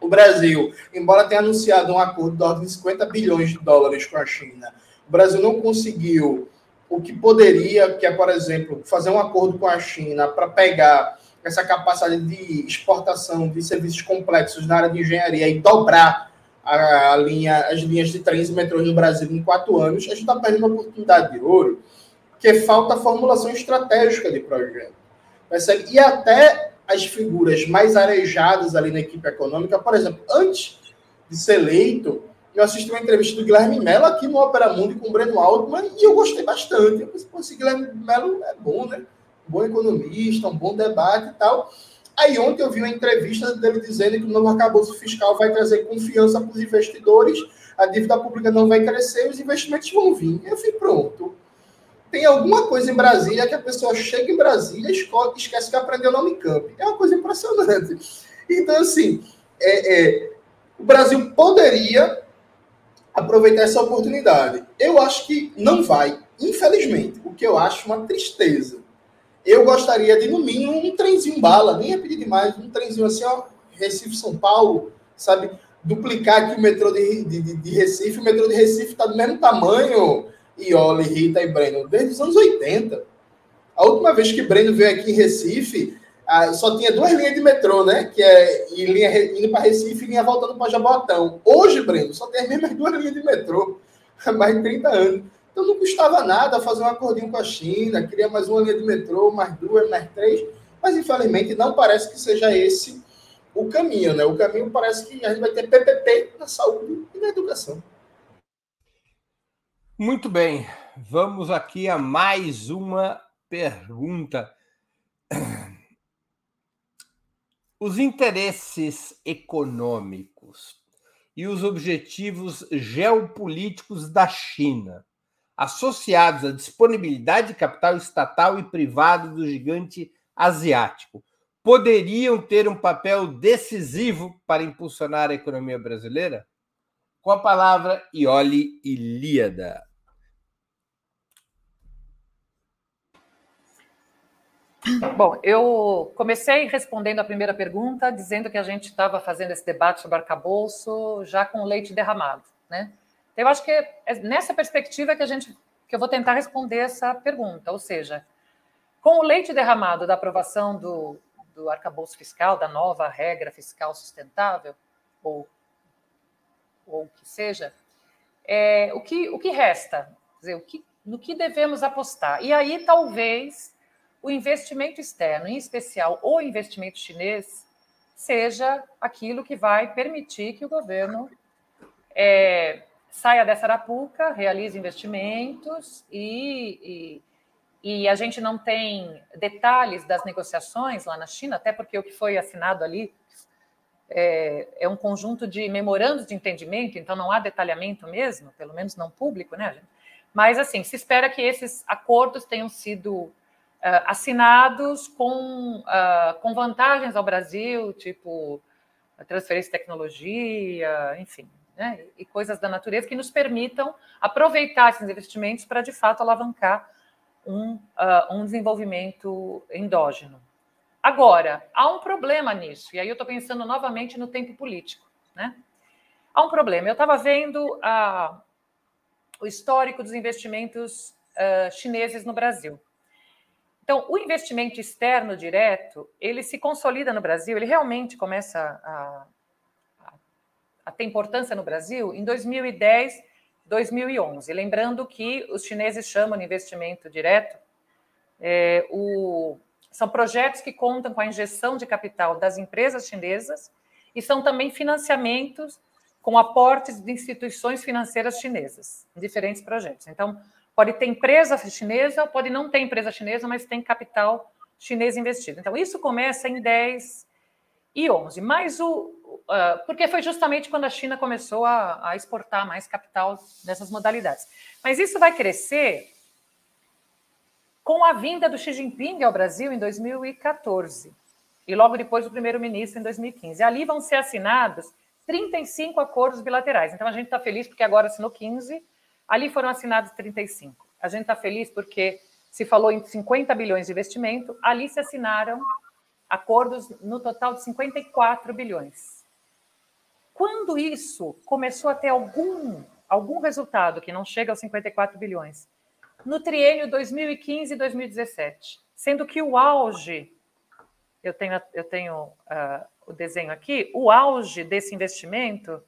O Brasil, embora tenha anunciado um acordo de ordem de 50 bilhões de dólares com a China, o Brasil não conseguiu o que poderia, que é, por exemplo, fazer um acordo com a China para pegar essa capacidade de exportação de serviços complexos na área de engenharia e dobrar a, a linha, as linhas de trens e metrôs no Brasil em quatro anos, a gente está perdendo uma oportunidade de ouro, que falta formulação estratégica de projeto. Percebe? E até as figuras mais arejadas ali na equipe econômica, por exemplo, antes de ser eleito, eu assisti uma entrevista do Guilherme Mello aqui no Opera Mundi com o Breno Altman e eu gostei bastante. Eu pensei, pô, esse Guilherme Mello é bom, né? Bom economista, um bom debate e tal. Aí ontem eu vi uma entrevista dele dizendo que o novo arcabouço fiscal vai trazer confiança para os investidores, a dívida pública não vai crescer os investimentos vão vir. Eu fui pronto. Tem alguma coisa em Brasília que a pessoa chega em Brasília e esquece que aprendeu na Unicamp. É uma coisa impressionante. Então, assim, é, é, o Brasil poderia aproveitar essa oportunidade. Eu acho que não vai, infelizmente, o que eu acho uma tristeza eu gostaria de, no mínimo, um trenzinho bala, nem ia pedir demais, um trenzinho assim, ó, Recife, São Paulo, sabe? Duplicar aqui o metrô de, de, de Recife, o metrô de Recife está do mesmo tamanho, Iole, Rita e Breno, desde os anos 80. A última vez que Breno veio aqui em Recife, ah, só tinha duas linhas de metrô, né? Que é linha indo para Recife e linha voltando para Jabotão. Hoje, Breno, só tem as mesmas duas linhas de metrô *laughs* há mais de 30 anos. Então não custava nada fazer um acordinho com a China, criar mais uma linha de metrô, mais duas, mais três, mas infelizmente não parece que seja esse o caminho, né? O caminho parece que a gente vai ter PPP na saúde e na educação. Muito bem, vamos aqui a mais uma pergunta. Os interesses econômicos e os objetivos geopolíticos da China associados à disponibilidade de capital estatal e privado do gigante asiático poderiam ter um papel decisivo para impulsionar a economia brasileira? Com a palavra, Ioli Ilíada. Bom, eu comecei respondendo a primeira pergunta, dizendo que a gente estava fazendo esse debate sobre arcabouço já com leite derramado, né? Eu acho que é nessa perspectiva que a gente que eu vou tentar responder essa pergunta, ou seja, com o leite derramado da aprovação do, do arcabouço fiscal, da nova regra fiscal sustentável, ou ou o que seja, é, o, que, o que resta? Dizer, o que, no que devemos apostar? E aí, talvez, o investimento externo, em especial o investimento chinês, seja aquilo que vai permitir que o governo é, saia dessa arapuca, realize investimentos e, e, e, a gente não tem detalhes das negociações lá na China, até porque o que foi assinado ali é, é um conjunto de memorandos de entendimento, então não há detalhamento mesmo, pelo menos não público, né, gente? Mas, assim, se espera que esses acordos tenham sido assinados com, uh, com vantagens ao Brasil, tipo transferência de tecnologia, enfim, né, e coisas da natureza que nos permitam aproveitar esses investimentos para, de fato, alavancar um, uh, um desenvolvimento endógeno. Agora, há um problema nisso, e aí eu estou pensando novamente no tempo político. Né? Há um problema. Eu estava vendo uh, o histórico dos investimentos uh, chineses no Brasil. Então, o investimento externo direto, ele se consolida no Brasil, ele realmente começa a, a ter importância no Brasil em 2010, 2011. Lembrando que os chineses chamam de investimento direto é, o, são projetos que contam com a injeção de capital das empresas chinesas e são também financiamentos com aportes de instituições financeiras chinesas em diferentes projetos. Então, pode ter empresa chinesa, pode não ter empresa chinesa, mas tem capital chinês investido. Então, isso começa em 10 e 11. Mas o, porque foi justamente quando a China começou a, a exportar mais capital nessas modalidades. Mas isso vai crescer com a vinda do Xi Jinping ao Brasil em 2014 e logo depois do primeiro-ministro em 2015. Ali vão ser assinados 35 acordos bilaterais. Então a gente está feliz porque agora assinou 15, ali foram assinados 35. A gente está feliz porque se falou em 50 bilhões de investimento, ali se assinaram acordos no total de 54 bilhões. Quando isso começou a ter algum, algum resultado, que não chega aos 54 bilhões, no triênio 2015 e 2017, sendo que o auge, eu tenho, eu tenho uh, o desenho aqui, o auge desse investimento,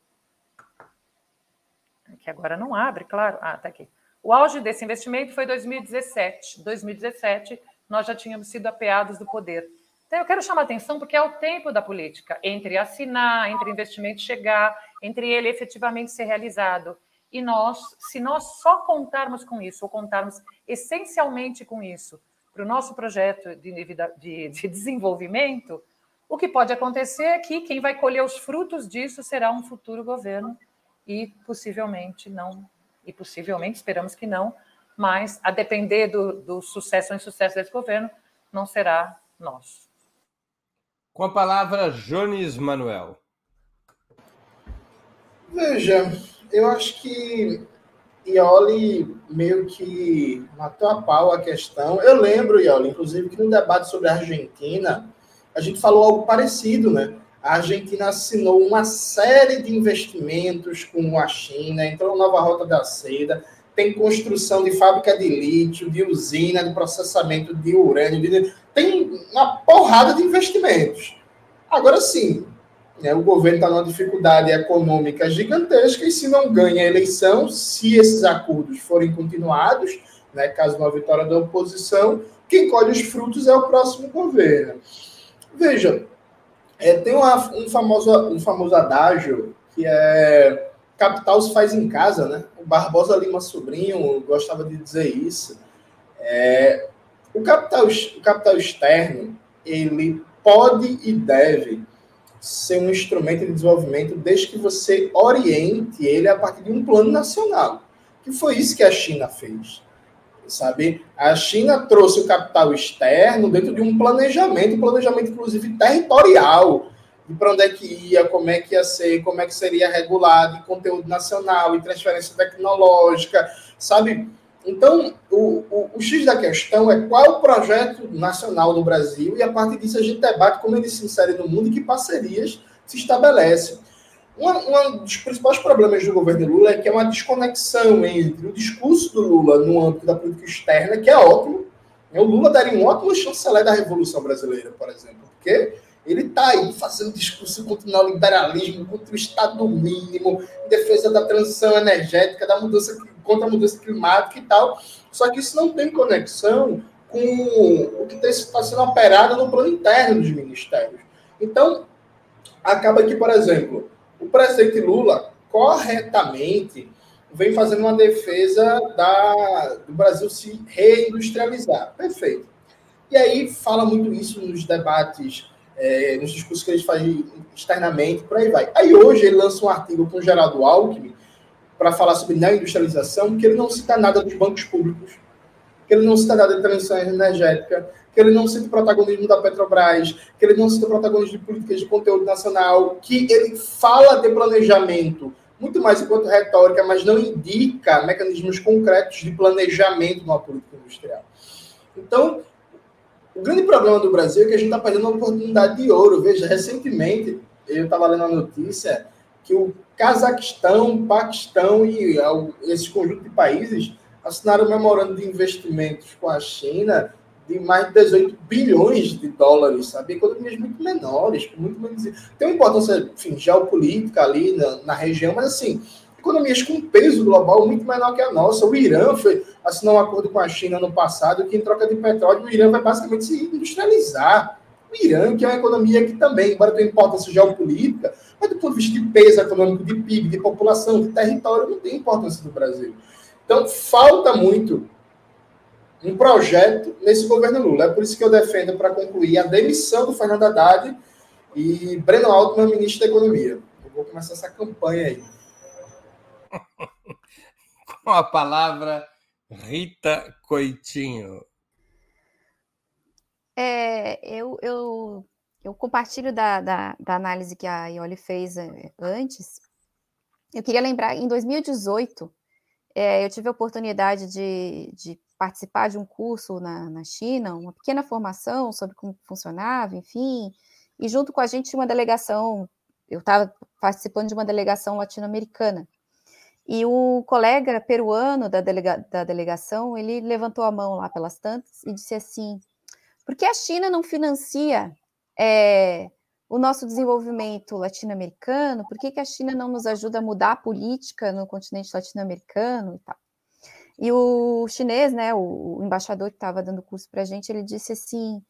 que agora não abre, claro, ah, tá aqui. O auge desse investimento foi 2017. 2017, nós já tínhamos sido apeados do poder. Então, eu quero chamar atenção porque é o tempo da política entre assinar, entre investimento chegar, entre ele efetivamente ser realizado. E nós, se nós só contarmos com isso, ou contarmos essencialmente com isso, para o nosso projeto de, de, de desenvolvimento, o que pode acontecer é que quem vai colher os frutos disso será um futuro governo e possivelmente não, e possivelmente esperamos que não, mas a depender do, do sucesso ou insucesso desse governo, não será nosso. Com a palavra, Jones Manuel. Veja, eu acho que Ioli meio que matou a pau a questão. Eu lembro, Ioli, inclusive, que no debate sobre a Argentina, a gente falou algo parecido, né? A Argentina assinou uma série de investimentos com a China, entrou na nova rota da seda, tem construção de fábrica de lítio, de usina, de processamento de urânio, de... tem uma porrada de investimentos. Agora sim, né, o governo está numa dificuldade econômica gigantesca e se não ganha a eleição, se esses acordos forem continuados, né, caso uma vitória da oposição, quem colhe os frutos é o próximo governo. Veja, é, tem uma, um, famoso, um famoso adágio que é capital se faz em casa, né? O Barbosa Lima Sobrinho gostava de dizer isso. É, o, capital, o capital externo, ele pode e deve ser um instrumento de desenvolvimento desde que você oriente ele a partir de um plano nacional. Que foi isso que a China fez. Sabe? A China trouxe o capital externo dentro de um planejamento, um planejamento inclusive territorial, de para onde é que ia, como é que ia ser, como é que seria regulado, conteúdo nacional, e transferência tecnológica, sabe? Então, o, o, o, X da questão é qual o projeto nacional do Brasil, e a partir disso a gente debate como ele se insere no mundo e que parcerias se estabelecem. Um, dos principais problemas do governo Lula é que é uma desconexão entre o discurso do Lula no âmbito da política externa, que é ótimo. Né? O Lula daria um ótimo chanceler da Revolução Brasileira, por exemplo, porque ele está aí fazendo discurso contra o neoliberalismo, contra o Estado mínimo, em defesa da transição energética, da mudança, contra a mudança climática e tal. Só que isso não tem conexão com o que está sendo operado no plano interno dos ministérios. Então, acaba que, por exemplo, o presidente Lula, corretamente, vem fazendo uma defesa da, do Brasil se reindustrializar. Perfeito. E aí fala muito isso nos debates é, nos discursos que eles fazem externamente, por aí vai. Aí hoje ele lança um artigo com o Geraldo Alckmin para falar sobre não industrialização, que ele não cita nada dos bancos públicos. que ele não cita nada de transição energética, que ele não cita o protagonismo da Petrobras, que ele não cita o protagonismo de políticas de conteúdo nacional, que ele fala de planejamento muito mais enquanto retórica, mas não indica mecanismos concretos de planejamento numa política industrial. Então, o grande problema do Brasil é que a gente está perdendo uma oportunidade de ouro. Veja, recentemente, eu estava lendo a notícia que o Cazaquistão, Paquistão e esse conjunto de países assinaram um memorando de investimentos com a China de mais de 18 bilhões de dólares, sabe? Economias muito menores, muito menos. Tem uma importância, enfim, geopolítica ali na, na região, mas assim, economias com peso global muito menor que a nossa. O Irã foi, assinou um acordo com a China no passado que, em troca de petróleo, o Irã vai basicamente se industrializar. O Irã, que é uma economia que também, embora tenha importância geopolítica, mas do ponto de vista de peso econômico, de PIB, de população, de território, não tem importância do Brasil. Então, falta muito um projeto nesse governo Lula. É por isso que eu defendo, para concluir, a demissão do Fernando Haddad e Breno Altman, ministro da Economia. Eu vou começar essa campanha aí. *laughs* Com a palavra, Rita Coitinho. É, eu, eu, eu compartilho da, da, da análise que a Ioli fez é, antes. Eu queria lembrar, em 2018, é, eu tive a oportunidade de, de participar de um curso na, na China, uma pequena formação sobre como funcionava, enfim, e junto com a gente uma delegação, eu estava participando de uma delegação latino-americana, e o colega peruano da, delega, da delegação, ele levantou a mão lá pelas tantas e disse assim, por que a China não financia é, o nosso desenvolvimento latino-americano? Por que, que a China não nos ajuda a mudar a política no continente latino-americano e tal? E o chinês, né, o, embaixador que estava dando curso para a gente, ele disse assim: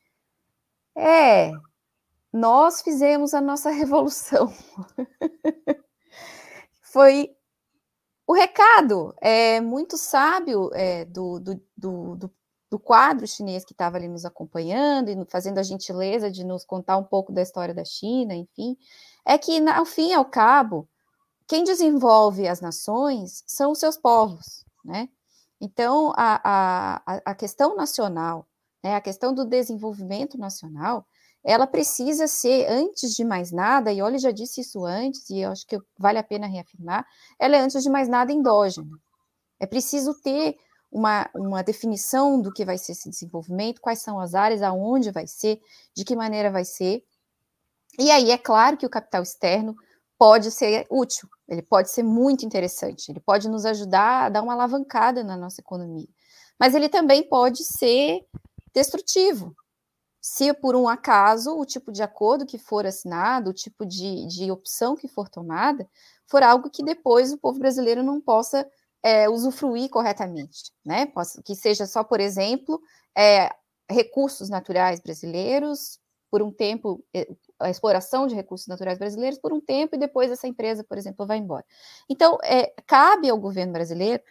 é, nós fizemos a nossa *laughs* revolução. Foi o recado é muito sábio é, do, do, do, do, quadro chinês que estava ali nos acompanhando e fazendo a gentileza de nos contar um pouco da história da China, enfim, é que, ao fim e ao cabo, quem desenvolve as nações são os seus povos, né? Então, a, a, a questão nacional, né, a questão do desenvolvimento nacional, ela precisa ser, antes de mais nada, e olha, já disse isso antes, e eu acho que vale a pena reafirmar, ela é, antes de mais nada, endógena. É preciso ter uma, uma definição do que vai ser esse desenvolvimento, quais são as áreas, aonde vai ser, de que maneira vai ser. E aí, é claro que o capital externo pode ser útil, ele pode ser muito interessante, ele pode nos ajudar a dar uma alavancada na nossa economia, mas ele também pode ser destrutivo. Se por um acaso o tipo de acordo que for assinado, o tipo de, de opção que for tomada, for algo que depois o povo brasileiro não possa é, usufruir corretamente, né? Que seja só, por exemplo, é, recursos naturais brasileiros, por um tempo, é, a exploração de recursos naturais brasileiros por um tempo e depois essa empresa, por exemplo, vai embora. Então, é, cabe ao governo brasileiro,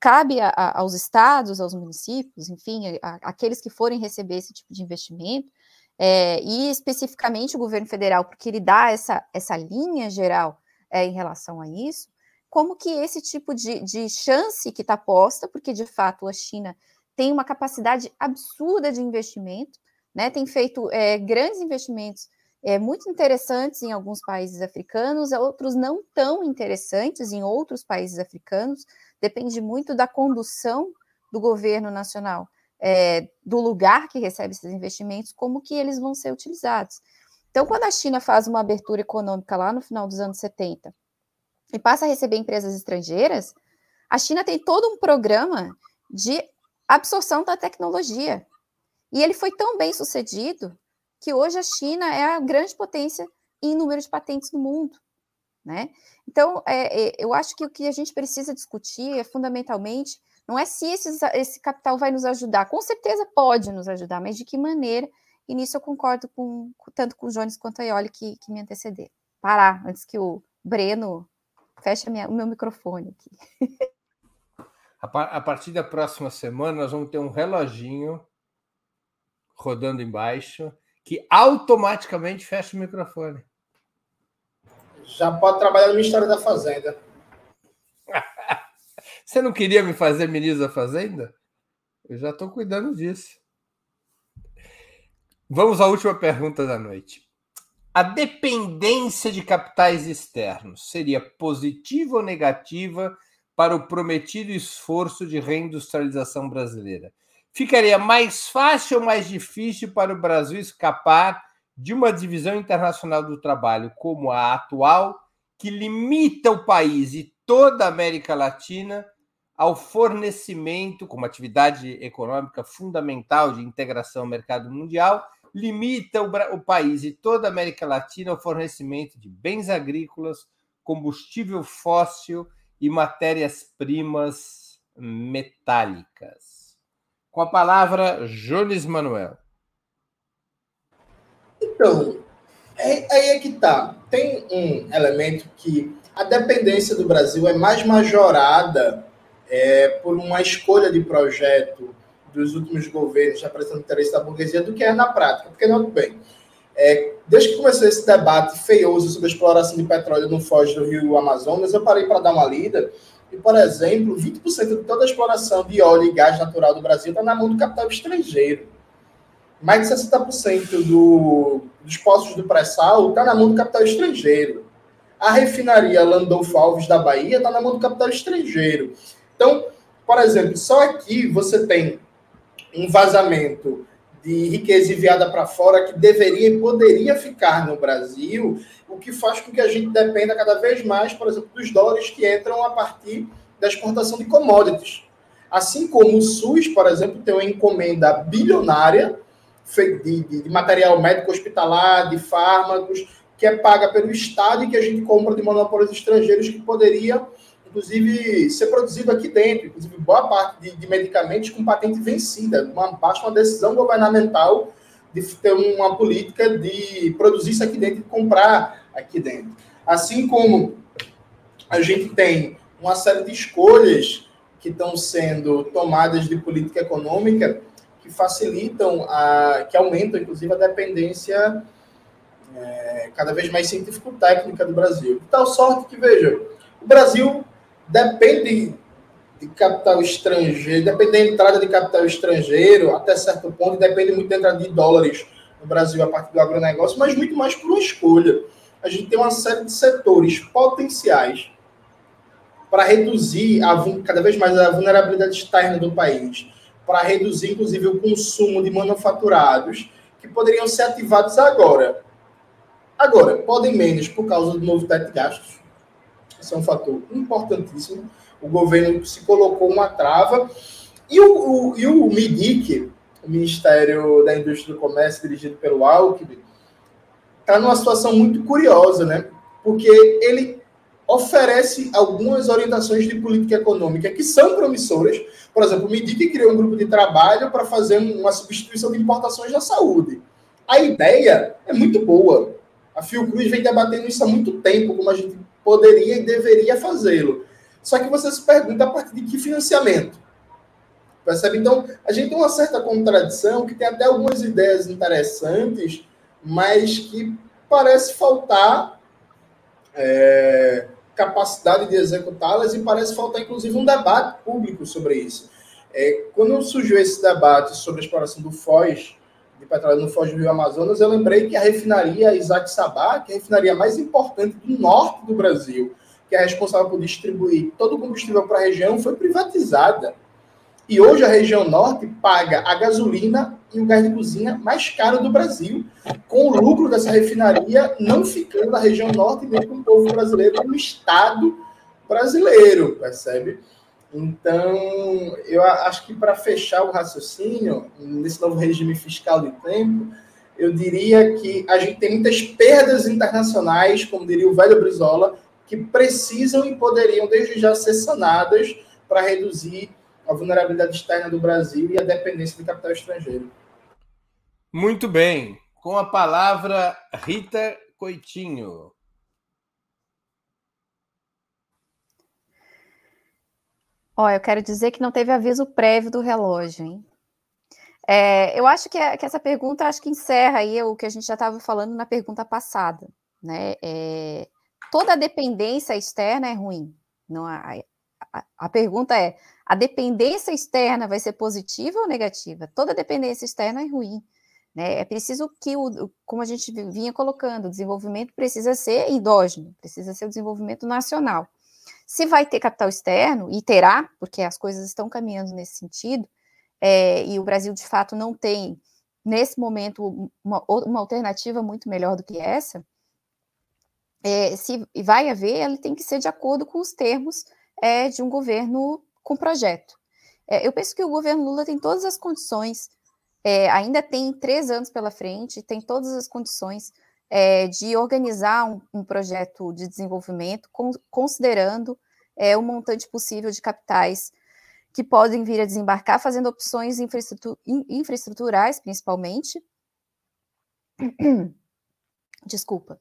cabe a, a, aos estados, aos municípios, enfim, a, aqueles que forem receber esse tipo de investimento, é, e especificamente o governo federal, porque ele dá essa, essa linha geral é, em relação a isso, como que esse tipo de, de chance que está posta, porque de fato a China tem uma capacidade absurda de investimento, né, tem feito é, grandes investimentos é, muito interessantes em alguns países africanos, outros não tão interessantes em outros países africanos, depende muito da condução do governo nacional, é, do lugar que recebe esses investimentos, como que eles vão ser utilizados. Então, quando a China faz uma abertura econômica lá no final dos anos 70 e passa a receber empresas estrangeiras, a China tem todo um programa de absorção da tecnologia. E ele foi tão bem sucedido que hoje a China é a grande potência em número de patentes no mundo. Né? Então, é, é, eu acho que o que a gente precisa discutir é fundamentalmente não é se esse, esse capital vai nos ajudar, com certeza pode nos ajudar, mas de que maneira, e nisso eu concordo com, tanto com o Jones quanto a Ioli que, que me antecederam. Parar, antes que o Breno feche minha, o meu microfone aqui. A partir da próxima semana, nós vamos ter um reloginho rodando embaixo que automaticamente fecha o microfone. Já pode trabalhar no Ministério da Fazenda. *laughs* Você não queria me fazer ministro da Fazenda? Eu já estou cuidando disso. Vamos à última pergunta da noite. A dependência de capitais externos seria positiva ou negativa para o prometido esforço de reindustrialização brasileira? Ficaria mais fácil ou mais difícil para o Brasil escapar de uma divisão internacional do trabalho como a atual, que limita o país e toda a América Latina ao fornecimento, como atividade econômica fundamental de integração ao mercado mundial, limita o, o país e toda a América Latina ao fornecimento de bens agrícolas, combustível fóssil e matérias-primas metálicas. Com a palavra, Jones Manuel. Então, é, aí é que tá. Tem um elemento que a dependência do Brasil é mais majorada é, por uma escolha de projeto dos últimos governos representando o interesse da burguesia do que é na prática. Porque, não, bem, é, desde que começou esse debate feioso sobre a exploração de petróleo no foz do rio Amazonas, eu parei para dar uma lida e, por exemplo, 20% de toda a exploração de óleo e gás natural do Brasil está na mão do capital estrangeiro. Mais de 60% do, dos postos do pré-sal está na mão do capital estrangeiro. A refinaria Landolfo Alves da Bahia está na mão do capital estrangeiro. Então, por exemplo, só aqui você tem um vazamento de riqueza enviada para fora que deveria e poderia ficar no Brasil, o que faz com que a gente dependa cada vez mais, por exemplo, dos dólares que entram a partir da exportação de commodities. Assim como o SUS, por exemplo, tem uma encomenda bilionária de, de, de material médico hospitalar, de fármacos, que é paga pelo Estado e que a gente compra de monopólios estrangeiros que poderia inclusive, ser produzido aqui dentro, inclusive boa parte de, de medicamentos com patente vencida, uma, basta uma decisão governamental de ter uma política de produzir isso aqui dentro e comprar aqui dentro. Assim como a gente tem uma série de escolhas que estão sendo tomadas de política econômica que facilitam, a, que aumentam, inclusive, a dependência é, cada vez mais científico-técnica do Brasil. De tal sorte que, veja, o Brasil depende de capital estrangeiro, depende da entrada de capital estrangeiro, até certo ponto, depende muito da entrada de dólares no Brasil a partir do agronegócio, mas muito mais por uma escolha. A gente tem uma série de setores potenciais para reduzir a, cada vez mais a vulnerabilidade externa do país, para reduzir, inclusive, o consumo de manufaturados que poderiam ser ativados agora. Agora, podem menos por causa do novo teto de gastos, isso é um fator importantíssimo. O governo se colocou uma trava. E o, o, e o MIDIC, o Ministério da Indústria e do Comércio, dirigido pelo Alckmin, está numa situação muito curiosa, né? Porque ele oferece algumas orientações de política econômica que são promissoras. Por exemplo, o MIDIC criou um grupo de trabalho para fazer uma substituição de importações na saúde. A ideia é muito boa. A Fiocruz vem debatendo isso há muito tempo, como a gente poderia e deveria fazê-lo. Só que você se pergunta a partir de que financiamento. Percebe? Então, a gente tem uma certa contradição, que tem até algumas ideias interessantes, mas que parece faltar é, capacidade de executá-las e parece faltar, inclusive, um debate público sobre isso. É, quando surgiu esse debate sobre a exploração do Foz, de petróleo no Foz do Rio Amazonas, eu lembrei que a refinaria Isaac Sabá, que é a refinaria mais importante do norte do Brasil, que é responsável por distribuir todo o combustível para a região, foi privatizada. E hoje a região norte paga a gasolina e o gás de cozinha mais caro do Brasil, com o lucro dessa refinaria não ficando na região norte, nem com o povo brasileiro, no Estado brasileiro, percebe? Então, eu acho que para fechar o raciocínio, nesse novo regime fiscal de tempo, eu diria que a gente tem muitas perdas internacionais, como diria o velho Brizola, que precisam e poderiam desde já ser sanadas para reduzir a vulnerabilidade externa do Brasil e a dependência do capital estrangeiro. Muito bem. Com a palavra, Rita Coitinho. Ó, eu quero dizer que não teve aviso prévio do relógio, hein? É, eu acho que, que, essa pergunta acho que encerra aí o que a gente já estava falando na pergunta passada, né? É, toda dependência externa é ruim. Não, a, a, a pergunta é: a dependência externa vai ser positiva ou negativa? Toda dependência externa é ruim. Né? É preciso que, o, como a gente vinha colocando, o desenvolvimento precisa ser endógeno, precisa ser o desenvolvimento nacional. Se vai ter capital externo, e terá, porque as coisas estão caminhando nesse sentido, é, e o Brasil de fato não tem, nesse momento, uma, uma alternativa muito melhor do que essa, é, se vai haver, ele tem que ser de acordo com os termos é, de um governo com projeto. É, eu penso que o governo Lula tem todas as condições, é, ainda tem três anos pela frente, tem todas as condições é, de organizar um, um, projeto de desenvolvimento, com, considerando é, o montante possível de capitais que podem vir a desembarcar, fazendo opções infraestrutur infraestruturais, principalmente. *clears throat* Desculpa.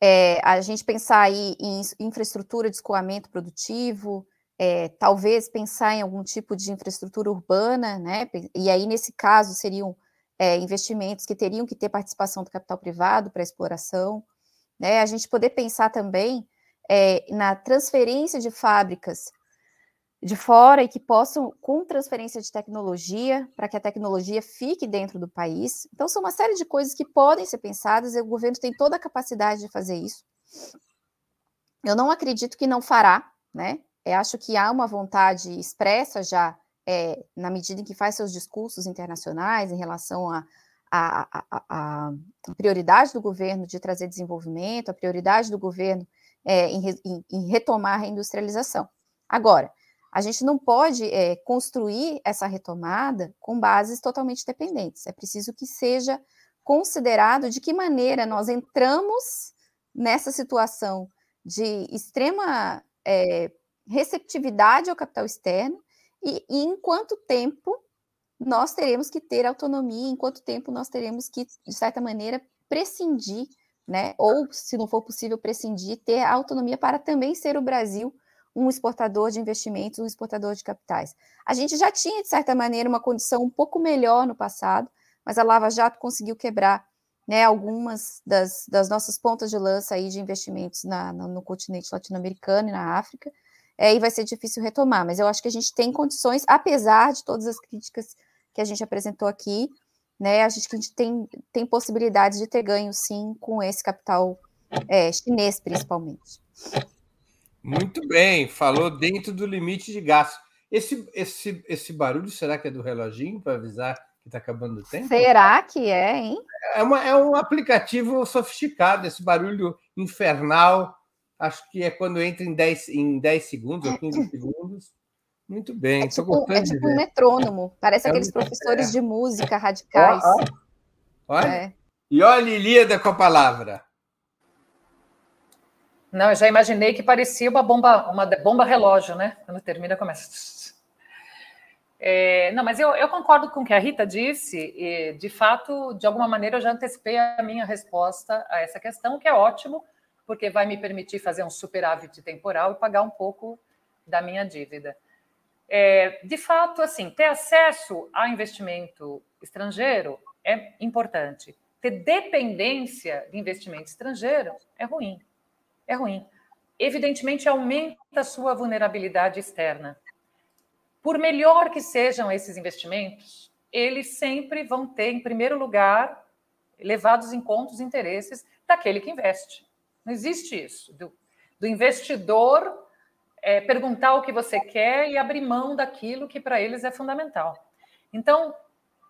É, a gente pensar aí em infraestrutura de escoamento produtivo, é, talvez pensar em algum tipo de infraestrutura urbana, né? E aí, nesse caso, seriam é, investimentos que teriam que ter participação do capital privado para exploração. Né? A gente poder pensar também é, na transferência de fábricas de fora e que possam, com transferência de tecnologia, para que a tecnologia fique dentro do país. Então, são uma série de coisas que podem ser pensadas e o governo tem toda a capacidade de fazer isso. Eu não acredito que não fará, né? Eu acho que há uma vontade expressa já, é, na medida em que faz seus discursos internacionais em relação a, a, a, a, prioridade do governo de trazer desenvolvimento, a prioridade do governo é, em, em, em, retomar a reindustrialização. Agora, a gente não pode é, construir essa retomada com bases totalmente dependentes. É preciso que seja considerado de que maneira nós entramos nessa situação de extrema receptividade ao capital externo e, e em quanto tempo nós teremos que ter autonomia, em quanto tempo nós teremos que, de certa maneira, prescindir, né? Ou, se não for possível prescindir, ter autonomia para também ser o Brasil um exportador de investimentos, um exportador de capitais. A gente já tinha, de certa maneira, uma condição um pouco melhor no passado, mas a Lava Jato conseguiu quebrar né, algumas das, das, nossas pontas de lança aí de investimentos na, no, no continente latino-americano e na África, é, e vai ser difícil retomar, mas eu acho que a gente tem condições, apesar de todas as críticas que a gente apresentou aqui, né, a gente, a gente tem, tem possibilidades de ter ganho, sim, com esse capital é, chinês, principalmente. Muito bem, falou dentro do limite de gasto. Esse, esse, esse barulho, será que é do reloginho para avisar que está acabando o tempo? Será que é, hein? É, uma, é um aplicativo sofisticado, esse barulho infernal. Acho que é quando entra em 10, em 10 segundos ou 15 segundos. Muito bem. É tipo, é tipo um metrônomo. Parece é aqueles um... professores é. de música radicais. Olha. É. E olha, Ilíada com a palavra. Não, eu já imaginei que parecia uma bomba, uma bomba relógio, né? Quando termina, começa. É, não, mas eu, eu, concordo com o que a Rita disse, e de fato, de alguma maneira, eu já antecipei a minha resposta a essa questão, que é ótimo, porque vai me permitir fazer um superávit temporal e pagar um pouco da minha dívida. É, de fato, assim, ter acesso a investimento estrangeiro é importante. Ter dependência de investimento estrangeiro é ruim é ruim. Evidentemente, aumenta a sua vulnerabilidade externa. Por melhor que sejam esses investimentos, eles sempre vão ter, em primeiro lugar, levados em conta os interesses daquele que investe. Não existe isso, do, do investidor é, perguntar o que você quer e abrir mão daquilo que para eles é fundamental. Então,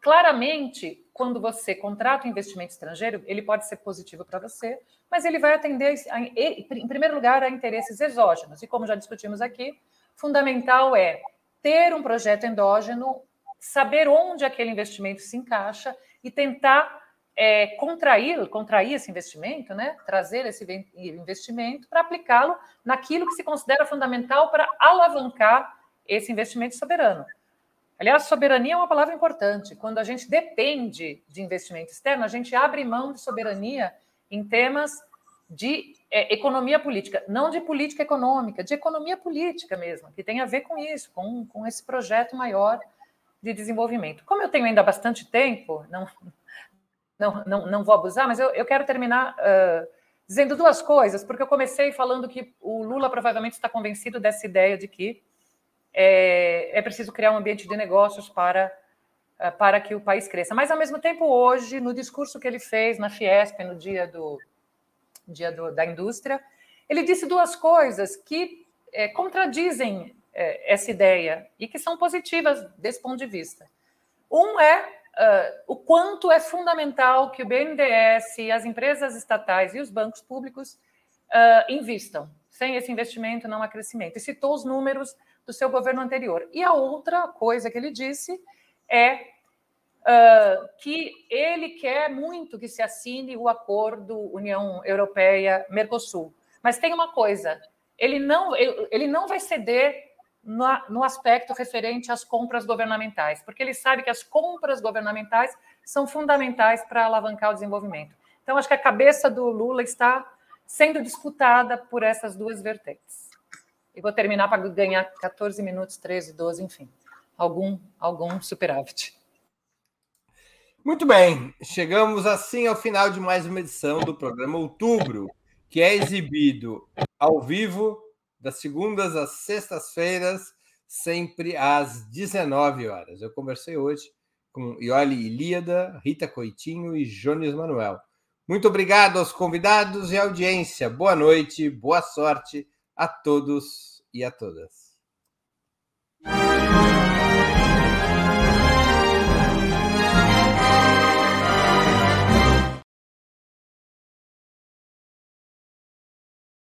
claramente, quando você contrata um investimento estrangeiro, ele pode ser positivo para você, mas ele vai atender, a, em primeiro lugar, a interesses exógenos. E como já discutimos aqui, fundamental é ter um projeto endógeno, saber onde aquele investimento se encaixa e tentar é, contrair, contrair esse investimento, né? trazer esse investimento para aplicá-lo naquilo que se considera fundamental para alavancar esse investimento soberano. Aliás, soberania é uma palavra importante. Quando a gente depende de investimento externo, a gente abre mão de soberania em temas de é, economia política, não de política econômica, de economia política mesmo, que tem a ver com isso, com, com esse projeto maior de desenvolvimento. Como eu tenho ainda bastante tempo, não, não, não, não vou abusar, mas eu, eu quero terminar uh, dizendo duas coisas, porque eu comecei falando que o Lula provavelmente está convencido dessa ideia de que é, é preciso criar um ambiente de negócios para, eh, para que o país cresça. Mas, ao mesmo tempo, hoje, no discurso que ele fez na Fiesp, no dia, do, dia do, da indústria, ele disse duas coisas que é, contradizem é, essa ideia e que são positivas desse ponto de vista. Um é uh, o quanto é fundamental que o BNDES, as empresas estatais e os bancos públicos uh, invistam. Sem esse investimento não há crescimento. E citou os números do seu governo anterior. E a outra coisa que ele disse é uh, que ele quer muito que se assine o acordo União Europeia-Mercosul. Mas tem uma coisa: ele não, ele não vai ceder no aspecto referente às compras governamentais, porque ele sabe que as compras governamentais são fundamentais para alavancar o desenvolvimento. Então, acho que a cabeça do Lula está sendo disputada por essas duas vertentes. E vou terminar para ganhar 14 minutos, 13, 12, enfim, algum, algum superávit. Muito bem, chegamos assim ao final de mais uma edição do programa Outubro, que é exibido ao vivo das segundas às sextas-feiras, sempre às 19 horas. Eu conversei hoje com Ioli Ilíada, Rita Coitinho e Jones Manuel. Muito obrigado aos convidados e audiência. Boa noite, boa sorte a todos e a todas.